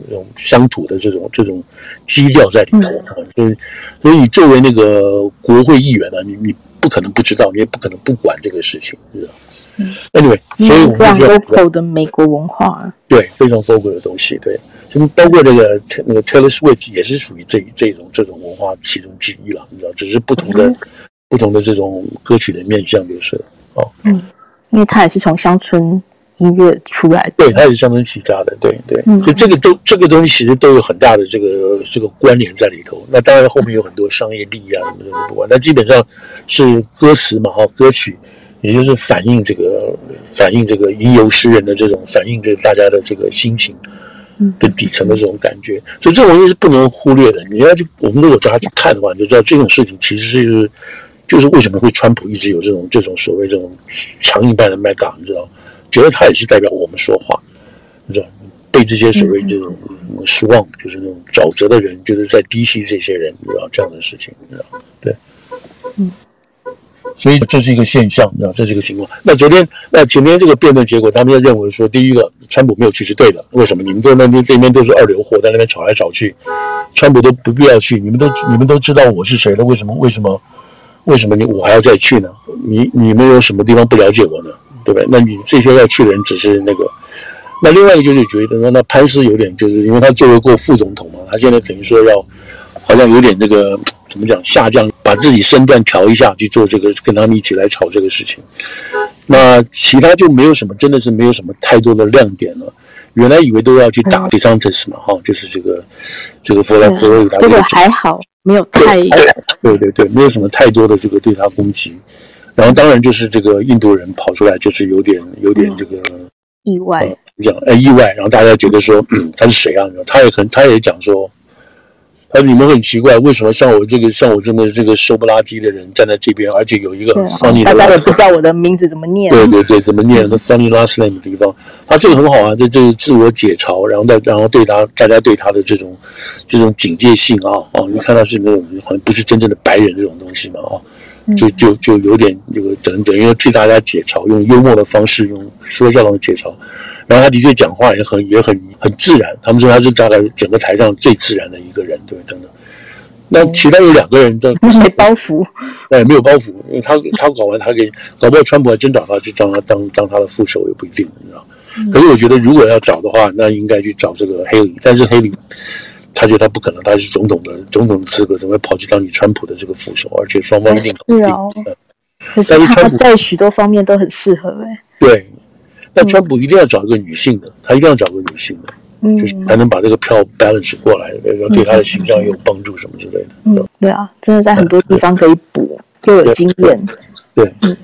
这种乡土的这种这种基调在里头啊。所以，所以你作为那个国会议员呢，你你不可能不知道，你也不可能不管这个事情，是吧？嗯，Anyway，所以我们就 local 的美国文化，对，非常 local 的东西，对。包括这个那个 Taylor Swift 也是属于这这种这种文化其中之一了，你知道，只是不同的、嗯、不同的这种歌曲的面向就是了哦。嗯，因为他也是从乡村音乐出来的，对，他也是乡村起家的，对对。嗯、所以这个都这个东西其实都有很大的这个这个关联在里头。那当然后面有很多商业利益啊什么什么不管，那基本上是歌词嘛，哈，歌曲也就是反映这个反映这个吟游诗人的这种反映这大家的这个心情。的底层的这种感觉，所以这种东西是不能忽略的。你要去，我们如果大家去看的话，你就知道这种事情其实是，就是为什么会川普一直有这种这种所谓这种强硬派的 MAGA，你知道，觉得他也是代表我们说话，你知道，被这些所谓这种失望，就是那种沼泽的人，就是在低吸这些人，你知道这样的事情，你知道，对，嗯。所以这是一个现象，啊，这是一个情况。那昨天，那前天这个辩论结果，他们就认为说，第一个，川普没有去是对的。为什么？你们在那边这边都是二流货，在那边吵来吵去，川普都不必要去。你们都你们都知道我是谁了，为什么？为什么？为什么你我还要再去呢？你你们有什么地方不了解我呢？对不对？那你这些要去的人只是那个。那另外一个就是觉得，那那潘斯有点就是因为他作为过副总统嘛，他现在等于说要，好像有点这个。[tsk] 怎么讲？下降，把自己身段调一下去做这个，跟他们一起来炒这个事情。那其他就没有什么，真的是没有什么太多的亮点了。原来以为都要去打 DeSantis 嘛，哈、嗯，就是这个这个佛罗佛罗里达。这个还好，没有太对对对对，没有什么太多的这个对他攻击。然后当然就是这个印度人跑出来，就是有点有点这个、嗯、意外，讲呃意外，然后大家觉得说，嗯，他是谁啊？他也很他也讲说。而你们很奇怪，为什么像我这个像我这么这个瘦不拉几的人站在这边，而且有一个 funny 大家也不知道我的名字怎么念。对对对，怎么念？那 funny last name 的地方，他这个很好啊，这这个自我解嘲，然后再然后对他大家对他的这种这种警戒性啊啊，你看他是那种好像不是真正的白人这种东西嘛啊，就就就有点这个等等，因为替大家解嘲，用幽默的方式，用说笑的解嘲。然后他的确讲话也很也很很自然，他们说他是大概整个台上最自然的一个人，对，等等。那其他有两个人的 [laughs] 没包袱，哎，没有包袱，因为他他搞完他给搞不好川普还真找他去当他当当他的副手也不一定，你知道。可是我觉得如果要找的话，那应该去找这个黑里，但是黑里他觉得他不可能，他是总统的总统的资格，怎么会跑去当你川普的这个副手？而且双方一定是哦。可是他在许多方面都很适合哎。对。但川普一定要找一个女性的，他一定要找个女性的，嗯，就是才能把这个票 balance 过来，然后对他的形象有帮助什么之类的。嗯，对啊，真的在很多地方可以补，又有经验。对，对，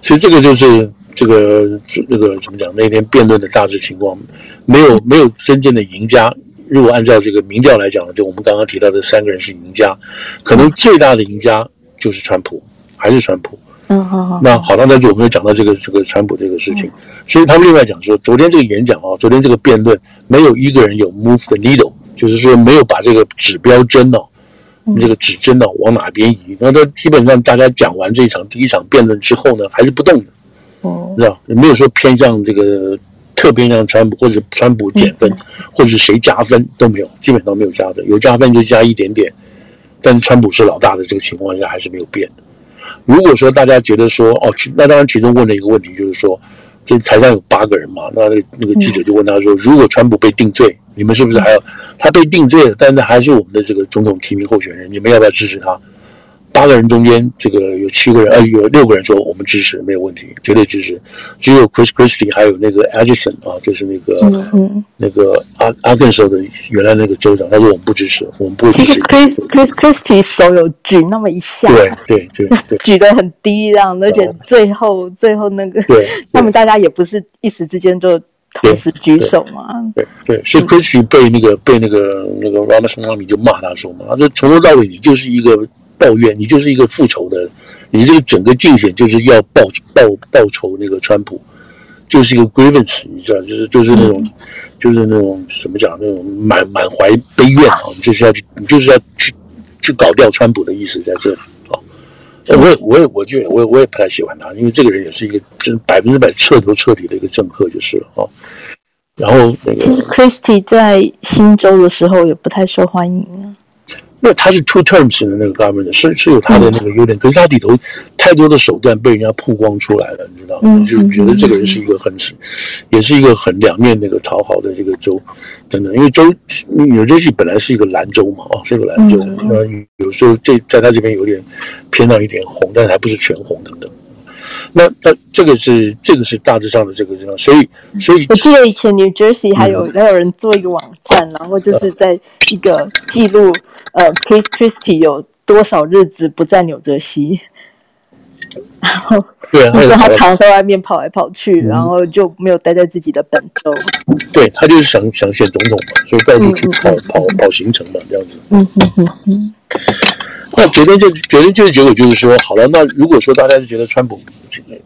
所以这个就是这个这个怎么讲？那天辩论的大致情况，没有没有真正的赢家。如果按照这个民调来讲，就我们刚刚提到的三个人是赢家，可能最大的赢家就是川普，还是川普。嗯，好好。那好，那在这我们又讲到这个这个川普这个事情，所以他们另外讲说，昨天这个演讲啊，昨天这个辩论，没有一个人有 move the needle，就是说没有把这个指标针哦，这个指针呢往哪边移。那他基本上大家讲完这一场第一场辩论之后呢，还是不动的，哦，知道没有说偏向这个特别让川普或者川普减分，或者谁加分都没有，基本上没有加分，有加分就加一点点，但是川普是老大的这个情况下还是没有变。如果说大家觉得说哦，那当然其中问了一个问题，就是说，这台上有八个人嘛，那那个那个记者就问他说，如果川普被定罪，你们是不是还要他被定罪了，但是还是我们的这个总统提名候选人，你们要不要支持他？八个人中间，这个有七个人，呃，有六个人说我们支持，没有问题，绝对支持。只有 Chris Christie 还有那个 Edison 啊，就是那个、嗯、那个阿阿肯色的原来那个州长，他说我们不支持，我们不支持。其实 Chris Chris Christie 手有举那么一下，对对对，对举得很低，这样，而且最后最后那个，对他们大家也不是一时之间就同时举手嘛。对对，所以 Christie 被那个被那个那个 Ramaswamy 就骂他说嘛，他说从头到尾你就是一个。抱怨你就是一个复仇的，你这个整个竞选就是要报报报仇那个川普，就是一个 grievance，你知道，就是就是那种，就是那种怎么讲，那种满满怀悲怨啊，你就是要去，你就是要去去搞掉川普的意思在这里啊。我也我也我就我也我也不太喜欢他，因为这个人也是一个真百分之百彻头彻底的一个政客就是了啊。然后那个，其实 Christie 在新州的时候也不太受欢迎啊。因为他是 two terms 的那个 government 是是有他的那个优点，可是他里头太多的手段被人家曝光出来了，你知道吗？就是觉得这个人是一个很，也是一个很两面那个讨好的这个州等等。因为州纽约市本来是一个蓝州嘛，啊，是一个蓝州，那有时候这在他这边有点偏到一点红，但是还不是全红等等。那那这个是这个是大致上的这个这样，所以所以我记得以前 New Jersey 还有、嗯、还有人做一个网站，然后就是在一个记录呃 Chris Christie 有多少日子不在纽泽西，[laughs] 然后对，说他常在外面跑来跑去，嗯、然后就没有待在自己的本州。对，他就是想想选总统嘛，所以到处去跑跑跑行程嘛，这样子。嗯嗯嗯嗯。那昨天就昨天就是结果就是说，好了，那如果说大家就觉得川普，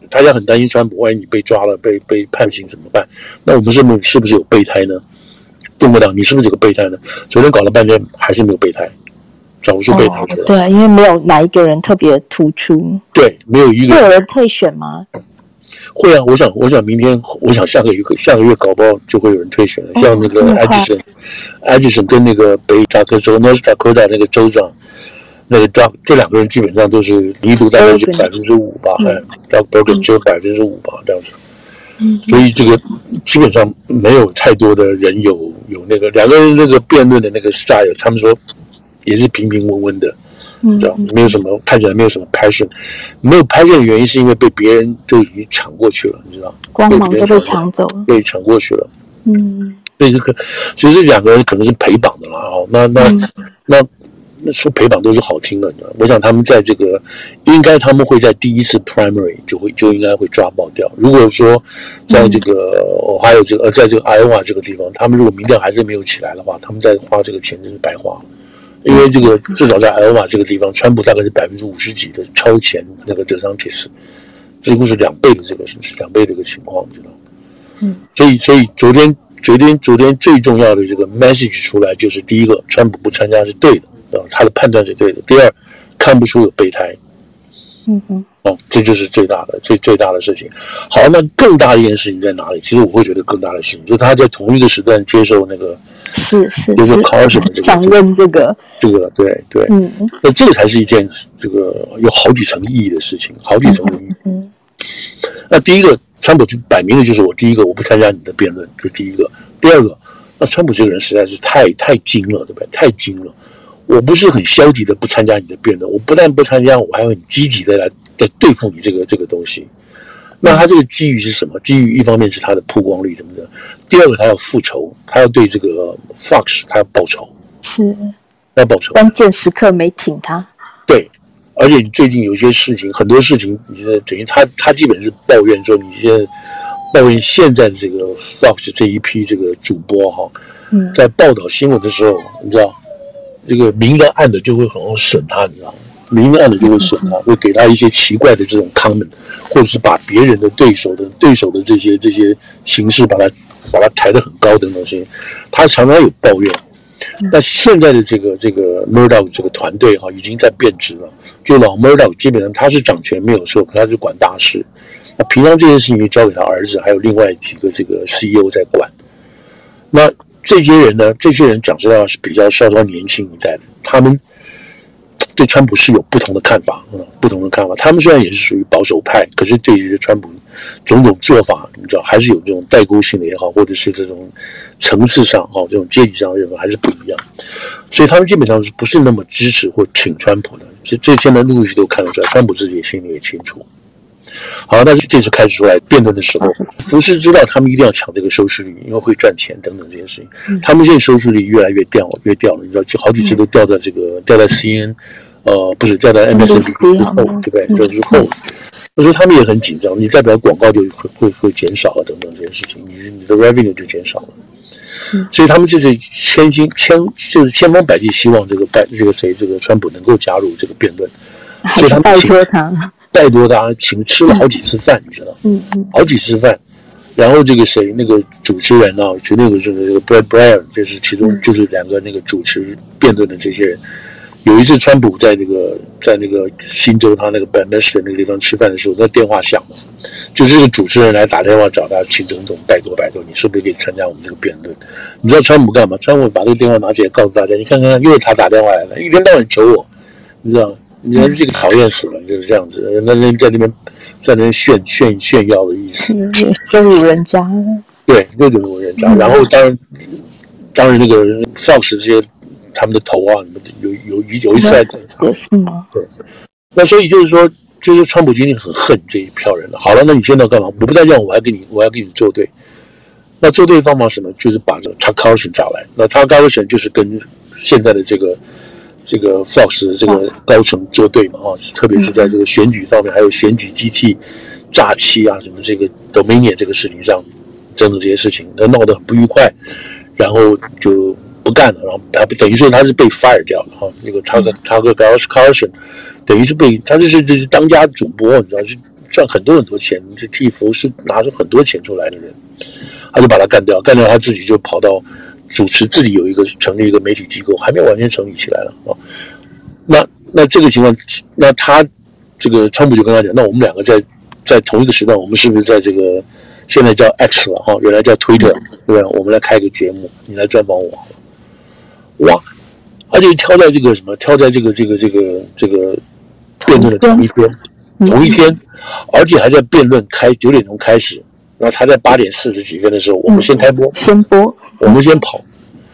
大家很担心川普，万一你被抓了，被被判刑怎么办？那我们是不是是不是有备胎呢？共和党，你是不是有个备胎呢？昨天搞了半天还是没有备胎，找不出备胎。对，因为没有哪一个人特别突出。对，没有一个人。会有人退选吗？会啊，我想，我想明天，我想下个月，下个月搞不好就会有人退选了。像那个艾迪森，艾迪森跟那个北达科州 North Dakota 那个州长。那个 Doug 这两个人基本上都是离度大概是百分之五吧，哎，Doug Burgum 只有百分之五吧，这样子。嗯，所以这个基本上没有太多的人有有那个两个人那个辩论的那个 style，他们说也是平平稳稳的，嗯，知道没有什么看起来没有什么 passion，没有 passion 的原因是因为被别人都已经抢过去了，你知道光芒都被抢走了，被抢过去了。嗯，所以这个其实这两个人可能是陪绑的了哦，那那那。那说陪绑都是好听的，你知道？我想他们在这个，应该他们会在第一次 primary 就会就应该会抓爆掉。如果说在这个、嗯、还有这个呃，在这个 Iowa 这个地方，他们如果民调还是没有起来的话，他们在花这个钱真是白花。因为这个至少在爱奥瓦这个地方，川普大概是百分之五十几的超前那个德桑提斯，几乎是两倍的这个是两倍的一个情况，你知道？嗯，所以所以昨天昨天昨天最重要的这个 message 出来就是第一个，川普不参加是对的，啊，他的判断是对的。第二，看不出有备胎。嗯哼，哦，这就是最大的最最大的事情。好，那更大的一件事情在哪里？其实我会觉得更大的事情，就是他在同一个时段接受那个是是就是 Carson 这个想问，这个这个对对，嗯，那这个才是一件这个有好几层意义的事情，好几层意义。嗯，那第一个，川普就摆明了就是我第一个我不参加你的辩论，这第一个。第二个，那川普这个人实在是太太精了，对不对？太精了。我不是很消极的不参加你的辩论，我不但不参加，我还会很积极的来在对付你这个这个东西。那他这个基于是什么？基于一方面是他的曝光率什么的，第二个他要复仇，他要对这个 Fox 他要报仇，是要报仇。关键时刻没挺他，对，而且你最近有些事情，很多事情，你觉得等于他他基本是抱怨说，你现在抱怨现在的这个 Fox 这一批这个主播哈，嗯，在报道新闻的时候，你知道。这个明的暗的就会很好损他，你知道吗？明的暗的就会损他，会给他一些奇怪的这种 comment，或者是把别人的对手的对手的这些这些形式把他把他抬得很高的东西，他常常有抱怨。那现在的这个这个 Murdoch 这个团队哈，已经在变质了。就老 Murdoch 基本上他是掌权没有错，可他是管大事。那平常这些事情就交给他儿子，还有另外几个这个 CEO 在管。那。这些人呢，这些人讲实话是比较稍稍年轻一代的，他们对川普是有不同的看法，嗯，不同的看法。他们虽然也是属于保守派，可是对于川普种种做法，你知道，还是有这种代沟性的也好，或者是这种层次上哈，这种阶级上的认为还是不一样。所以他们基本上是不是那么支持或挺川普的？这这些呢，陆陆续续都看得出来，川普自己心里也清楚。好，但是这次开始出来辩论的时候，福斯知道他们一定要抢这个收视率，因为会赚钱等等这些事情。他们现在收视率越来越掉了，越掉了，你知道，就好几次都掉在这个掉在 CNN，呃，不是掉在 MSNBC 之后，对不对？这之后，所以他们也很紧张。你代表广告就会会会减少啊，等等这些事情，你你的 revenue 就减少了。所以他们就是千金千就是千方百计希望这个拜这个谁这个川普能够加入这个辩论，所以他们拜托他。拜托他请吃了好几次饭，你知道？嗯嗯，好几次饭。然后这个谁，那个主持人啊，就那个这个这个 Brad Brian，就是其中就是两个那个主持辩论的这些人。有一次，川普在那个在那个新州他那个 Bethesda 那个地方吃饭的时候，他电话响了，就是这个主持人来打电话找他，请总统拜托拜托，你是不是可以参加我们这个辩论？你知道川普干嘛？川普把这个电话拿起来告诉大家，你看看，又是他打电话来了，一天到晚求我，你知道？你看这个讨厌死了，就是这样子。那那在那边，在那边炫炫炫耀的意思，羞辱人家。对，就辱人家。然后当然，当然那个 Fox 这些他们的头啊，什么有有有有一次在调查。嗯，对。那所以就是说，就是川普今天很恨这一票人了。好了，那你现在要干嘛？我不但这样，我还跟你，我要跟你作对。那作对方法什么？就是把这个 Tucker Carlson 找来。那 Tucker Carlson 就是跟现在的这个。这个 Fox 的这个高层作对嘛，哈，特别是在这个选举方面，还有选举机器诈欺啊，什么这个 Dominion 这个事情上，等等这些事情，他闹得很不愉快，然后就不干了，然后他等于说他是被 fire 掉了，哈，那个 Tucker Tucker Carlson 等于是被他这是这是当家主播，你知道是赚很多很多钱，这替福是拿出很多钱出来的人，他就把他干掉，干掉他自己就跑到。主持自己有一个成立一个媒体机构，还没有完全成立起来了啊。那那这个情况，那他这个川普就跟他讲，那我们两个在在同一个时段，我们是不是在这个现在叫 X 了哈，原来叫 Twitter，对吧？我们来开个节目，你来专访我。哇！而且挑在这个什么，挑在这个这个这个这个辩论的同一天，同一天，而且还在辩论开九点钟开始。那他在八点四十几分的时候，我们先开播，先播，我们先跑，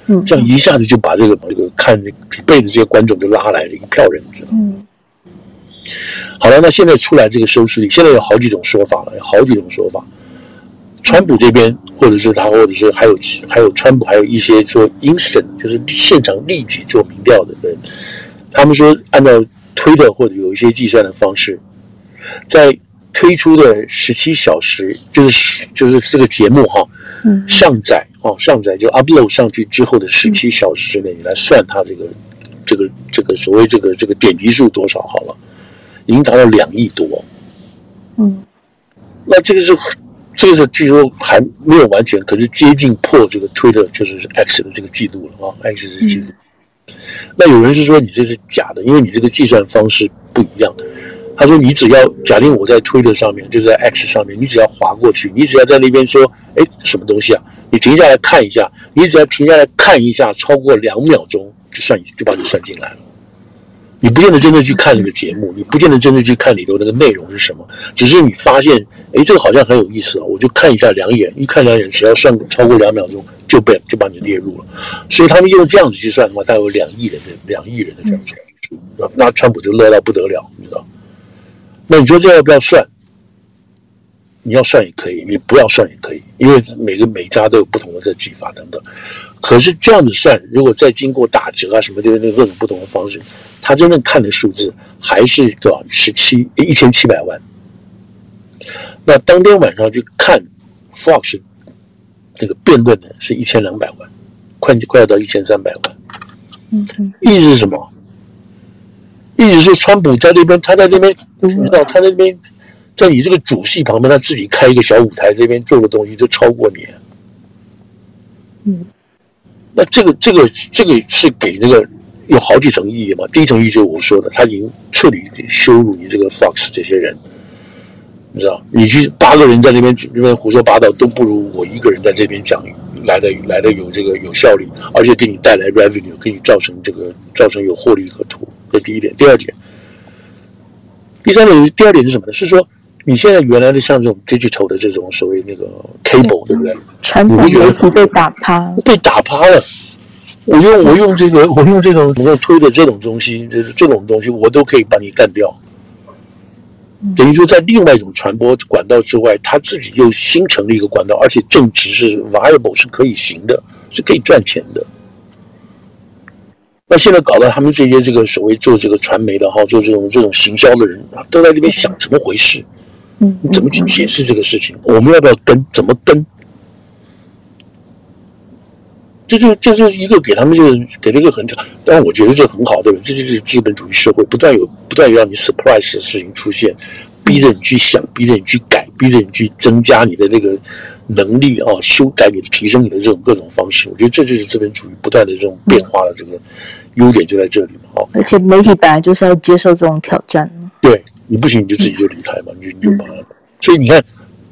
嗯，这样一下子就把这个这个看这几倍的这些观众就拉来了一票人，知道吗？嗯，好了，那现在出来这个收视率，现在有好几种说法了，有好几种说法。川普这边，或者是他，或者是还有还有川普，还有一些说 instant，就是现场立即做民调的人，他们说按照推特或者有一些计算的方式，在。推出的十七小时，就是就是这个节目哈，嗯，上载哦，上载就 upload 上去之后的十七小时之内，你来算它这个这这个这个所谓这个这个点击数多少好了，已经达到两亿多。嗯，那这个是这个是据说还没有完全，可是接近破这个 Twitter 就是 X 的这个记录了啊，X 的记录。嗯那有人是说你这是假的，因为你这个计算方式不一样。他说你只要假定我在推特上面，就是在 X 上面，你只要划过去，你只要在那边说，哎，什么东西啊？你停下来看一下，你只要停下来看一下，超过两秒钟就算就把你算进来了。你不见得真的去看那个节目，你不见得真的去看里头那个内容是什么，只是你发现，哎，这个好像很有意思啊，我就看一下两眼，一看两眼，只要算超过两秒钟。就被就把你列入了，所以他们用这样子去算的话，大概有两亿人的两亿人的这样子，那那川普就乐到不得了，你知道？那你说这要不要算？你要算也可以，你不要算也可以，因为每个每家都有不同的这计法等等。可是这样子算，如果再经过打折啊什么的那各种不同的方式，他真正看的数字还是多少？十七一千七百万。那当天晚上去看 Fox。那个辩论的是一千两百万，快快要到一千三百万。嗯，意思是什么？意思是川普在那边，他在那边，你知道，他在那边，在你这个主戏旁边，他自己开一个小舞台，这边做的东西就超过你。嗯，那这个这个这个是给那个有好几层意义嘛？第一层意义就是我说的，他已经彻底羞辱你这个 Fox 这些人。你知道，你去八个人在那边那边胡说八道，都不如我一个人在这边讲来的来的有这个有效率，而且给你带来 revenue，给你造成这个造成有获利可图。这第一点，第二点，第三点，第二点是什么呢？是说你现在原来的像这种 digital 的这种所谓那个 cable，对不对？传统媒体被打趴，被打趴了。我用我用这个 [laughs] 我用这种能够推的这种东西，就是这种东西，我都可以把你干掉。等于说，在另外一种传播管道之外，他自己又新成立一个管道，而且正值是 viable 是可以行的，是可以赚钱的。那现在搞到他们这些这个所谓做这个传媒的哈，做这种这种行销的人啊，都在这边想怎么回事？嗯，你怎么去解释这个事情？我们要不要跟？怎么跟？这就这就是一个给他们就是给了一个很，但我觉得这很好，对吧？这就是资本主义社会，不断有不断有让你 surprise 的事情出现，逼着你去想，逼着你去改，逼着你去增加你的那个能力啊，修改你的、提升你的这种各种方式。我觉得这就是资本主义不断的这种变化的这个优点就在这里嘛。哦，而且媒体本来就是要接受这种挑战。对，你不行你就自己就离开嘛，你就把。所以你看。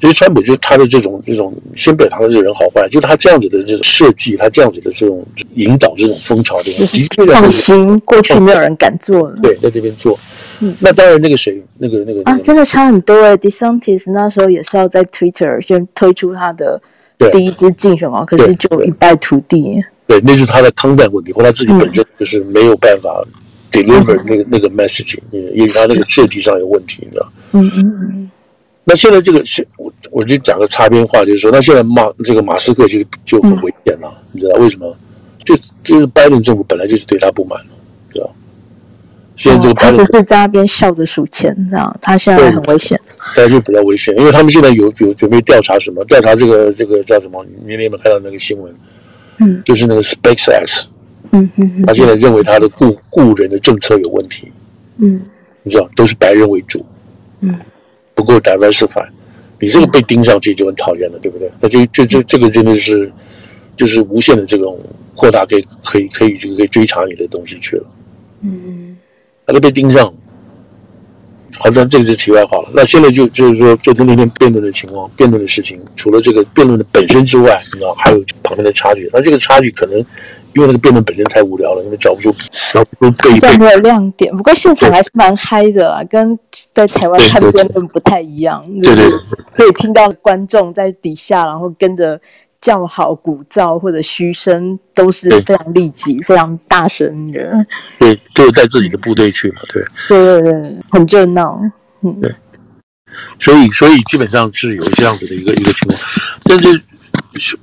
其实川普就是他的这种这种先表达的这人好坏，就他这样子的这种设计，他这样子的这种引导这种风潮的，的确放心，过去没有人敢做了。对，在这边做。嗯，那当然，那个谁，那个那个啊，真的差很多诶。DeSantis 那时候也是要在 Twitter 先推出他的第一支竞选嘛，可是就一败涂地。对，那是他的抗战问题，或他自己本身就是没有办法 deliver 那个那个 message，因为他那个设计上有问题，你知道？嗯嗯嗯。那现在这个是我我就讲个擦边话，就是说，那现在马这个马斯克就就很危险了，嗯、你知道为什么？就就是拜登政府本来就是对他不满了，知道？现在这个拜登、哦、他不是在那边笑着数钱，知道他现在很危险。大家就比较危险，因为他们现在有有准备调查什么？调查这个这个叫什么？你你有没有看到那个新闻？嗯，就是那个 SpaceX，嗯嗯嗯，他现在认为他的雇雇人的政策有问题，嗯，你知道都是白人为主，嗯。不够 diversify，你这个被盯上去就很讨厌了，对不对？那就这这这个真的是，就是无限的这种扩大，可以可以可以这个可以追查你的东西去了。嗯，他都被盯上，好像这个是题外话了。那现在就就是说，昨天那天辩论的情况，辩论的事情，除了这个辩论的本身之外，你知道还有旁边的差距。那这个差距可能。因为那个辩论本身太无聊了，因为找不出，找不出背背。没有亮点，不过现场还是蛮嗨的啊，跟在台湾看辩论不太一样。对对对，可以听到观众在底下，然后跟着叫好、鼓噪或者嘘声，都是非常立即、非常大声的。对，就是带自己的部队去嘛，对。对对对，很热闹。嗯，对。所以，所以基本上是有这样子的一个一个情况，但是。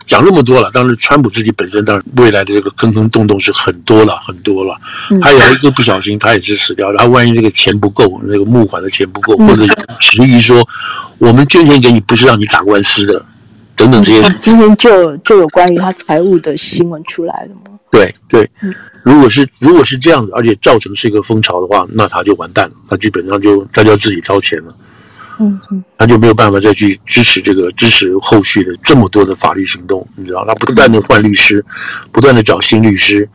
讲那么多了，当然川普自己本身当然未来的这个坑坑洞洞是很多了很多了，他有一个不小心他也是死掉，然后万一这个钱不够，那个募款的钱不够，或者质疑说我们捐钱给你不是让你打官司的，等等这些。今天就就有关于他财务的新闻出来了吗？对对，如果是如果是这样子，而且造成是一个风潮的话，那他就完蛋了，他基本上就他就要自己掏钱了。嗯嗯，他就没有办法再去支持这个支持后续的这么多的法律行动，你知道，他不断的换律师，不断的找新律师，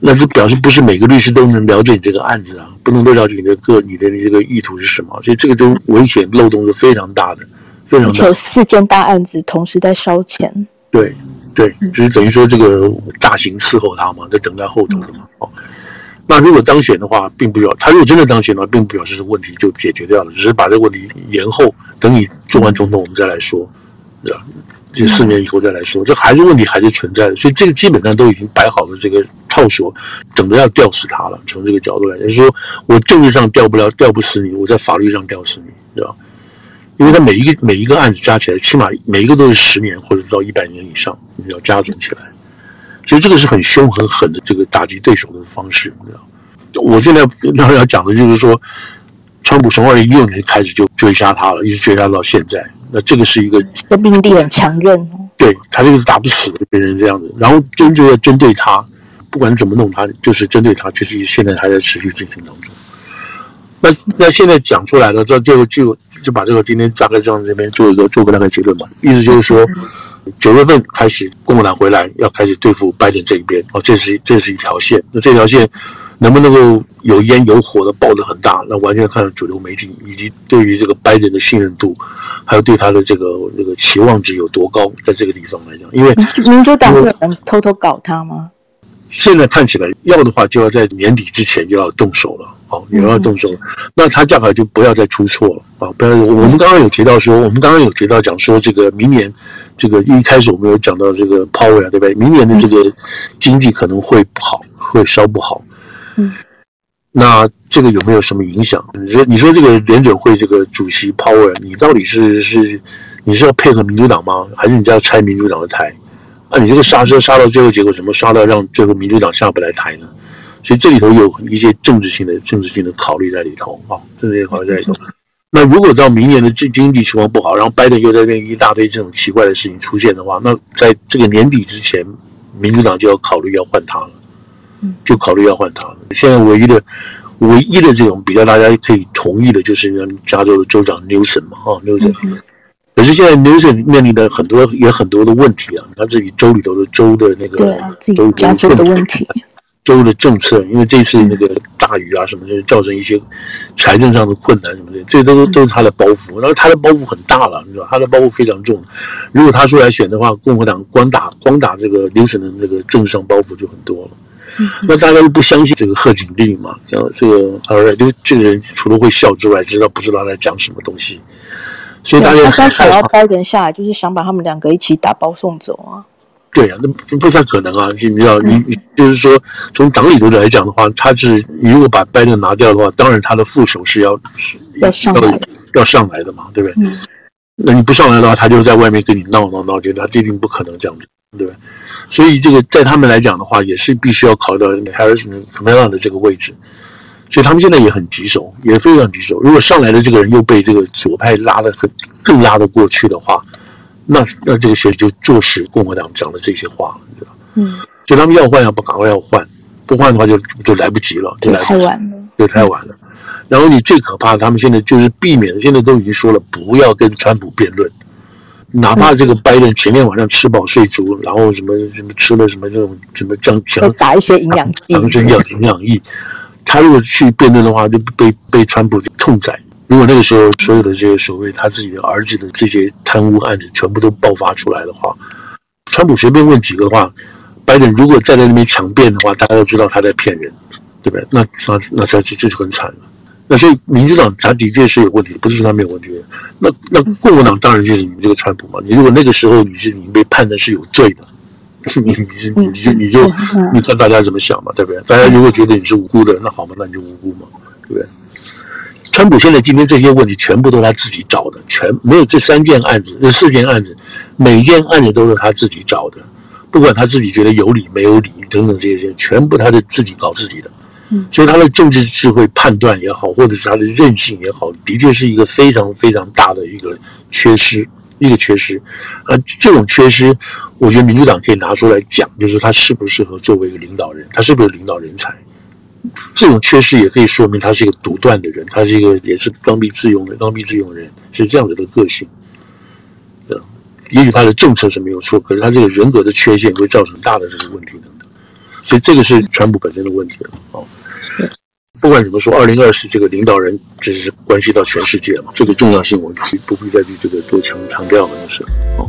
那就表示不是每个律师都能了解你这个案子啊，不能都了解你的个你的这个意图是什么，所以这个就危险漏洞是非常大的，非常四件大案子同时在烧钱。对对，就是等于说这个大型伺候他嘛，在等待后头的嘛，哦。那如果当选的话，并不表他如果真的当选的话，并不表示是问题就解决掉了，只是把这个问题延后，等你做完总统，我们再来说，是吧？这四年以后再来说，这还是问题还是存在的，所以这个基本上都已经摆好了这个套索，等着要吊死他了。从这个角度来讲，就是说我政治上吊不了，吊不死你，我在法律上吊死你，对吧？因为他每一个每一个案子加起来，起码每一个都是十年或者到一百年以上，你要加总起来。所以这个是很凶很狠的这个打击对手的方式，你知道？我现在当然要讲的就是说，川普从二零一六年开始就追杀他了，一直追杀到现在。那这个是一个生命力很强韧，对他这个是打不死的，变成这样子。然后针就要针对他，不管怎么弄他，就是针对他，就是现在还在持续进行当中。那那现在讲出来了，这就就就把这个今天大概这样这边做一个做个大概结论吧。意思就是说。九月份开始，共和党回来要开始对付拜登这一边哦，这是这是一条线。那这条线能不能够有烟有火的爆得很大？那完全看主流媒体以及对于这个拜登的信任度，还有对他的这个这个期望值有多高，在这个地方来讲，因为民主党会有人偷偷搞他吗？现在看起来要的话，就要在年底之前就要动手了。哦，也要动手，那他这样就不要再出错了啊！不要，我们刚刚有提到说，我们刚刚有提到讲说，这个明年，这个一开始我们有讲到这个 Power，对不对？明年的这个经济可能会不好，会稍不好。嗯，那这个有没有什么影响？你说，你说这个联准会这个主席 Power，你到底是是你是要配合民主党吗？还是你就要拆民主党的台？啊，你这个刹车刹到最后，结果什么？刹到让最后民主党下不来台呢？所以这里头有一些政治性的、政治性的考虑在里头啊，政治性考虑在里头。那如果到明年的经经济情况不好，然后拜登又在那一大堆这种奇怪的事情出现的话，那在这个年底之前，民主党就要考虑要换他了，就考虑要换他了。现在唯一的、唯一的这种比较大家可以同意的，就是加州的州长 Newsom 嘛，哈，Newsom。可是现在 Newsom 面临的很多也很多的问题啊，他自己州里头的州的那个对啊，自己加州的问题。州的政策，因为这次那个大雨啊什么，就造成一些财政上的困难什么的，这都都是他的包袱。然后他的包袱很大了，你知道，他的包袱非常重。如果他出来选的话，共和党光打光打这个刘神的这个政治上包袱就很多了。那大家都不相信这个贺锦丽嘛，像这个呃，就这个人除了会笑之外，知道不知道他在讲什么东西？所以大家他想要拜登下来，就是想把他们两个一起打包送走啊。对呀、啊，那不太可能啊！你知道，你你就是说，从党里头来讲的话，他是你如果把拜登拿掉的话，当然他的副手是要要上来要上来的嘛，对不对？嗯、那你不上来的话，他就在外面跟你闹闹闹，觉得他一定不可能这样子，对不对？所以这个在他们来讲的话，也是必须要考虑到 Harris 和 Kamala 的这个位置，所以他们现在也很棘手，也非常棘手。如果上来的这个人又被这个左派拉的很更拉得过去的话，那那这个学就坐实共和党讲的这些话，你知道？嗯，就他们要换要不赶快要换，不换的话就就来不及了，就来不及，太晚了，就太晚了。然后你最可怕的，他们现在就是避免，现在都已经说了，不要跟川普辩论，哪怕这个拜登前天晚上吃饱睡足，然后什么什么吃了什么这种什么降强打一些营养剂、强身药、营养液，他如果去辩论的话，就被被川普痛宰。如果那个时候所有的这些所谓他自己的儿子的这些贪污案子全部都爆发出来的话，川普随便问几个话，拜登如果站在那边强辩的话，大家都知道他在骗人，对不对？那那那这这就很惨了。那所以民主党他的确是有问题，不是说他没有问题。那那共和党当然就是你这个川普嘛。你如果那个时候你是你被判的是有罪的，[laughs] 你你你你就你就你看大家怎么想嘛，对不对？大家如果觉得你是无辜的，那好嘛，那你就无辜嘛，对不对？川普现在今天这些问题全部都是他自己找的，全没有这三件案子，这四件案子，每一件案子都是他自己找的，不管他自己觉得有理没有理等等这些，全部他是自己搞自己的。嗯，所以他的政治智慧判断也好，或者是他的韧性也好，的确是一个非常非常大的一个缺失一个缺失。啊，这种缺失，我觉得民主党可以拿出来讲，就是他适不适合作为一个领导人，他是不是领导人才？这种缺失也可以说明他是一个独断的人，他是一个也是刚愎自用的刚愎自用的人，是这样子的个性。也许他的政策是没有错，可是他这个人格的缺陷会造成大的这个问题等等，所以这个是川普本身的问题了。啊，不管怎么说，二零二四这个领导人这是关系到全世界嘛，这个重要性我们不必再去这个多强强调了，就是哦。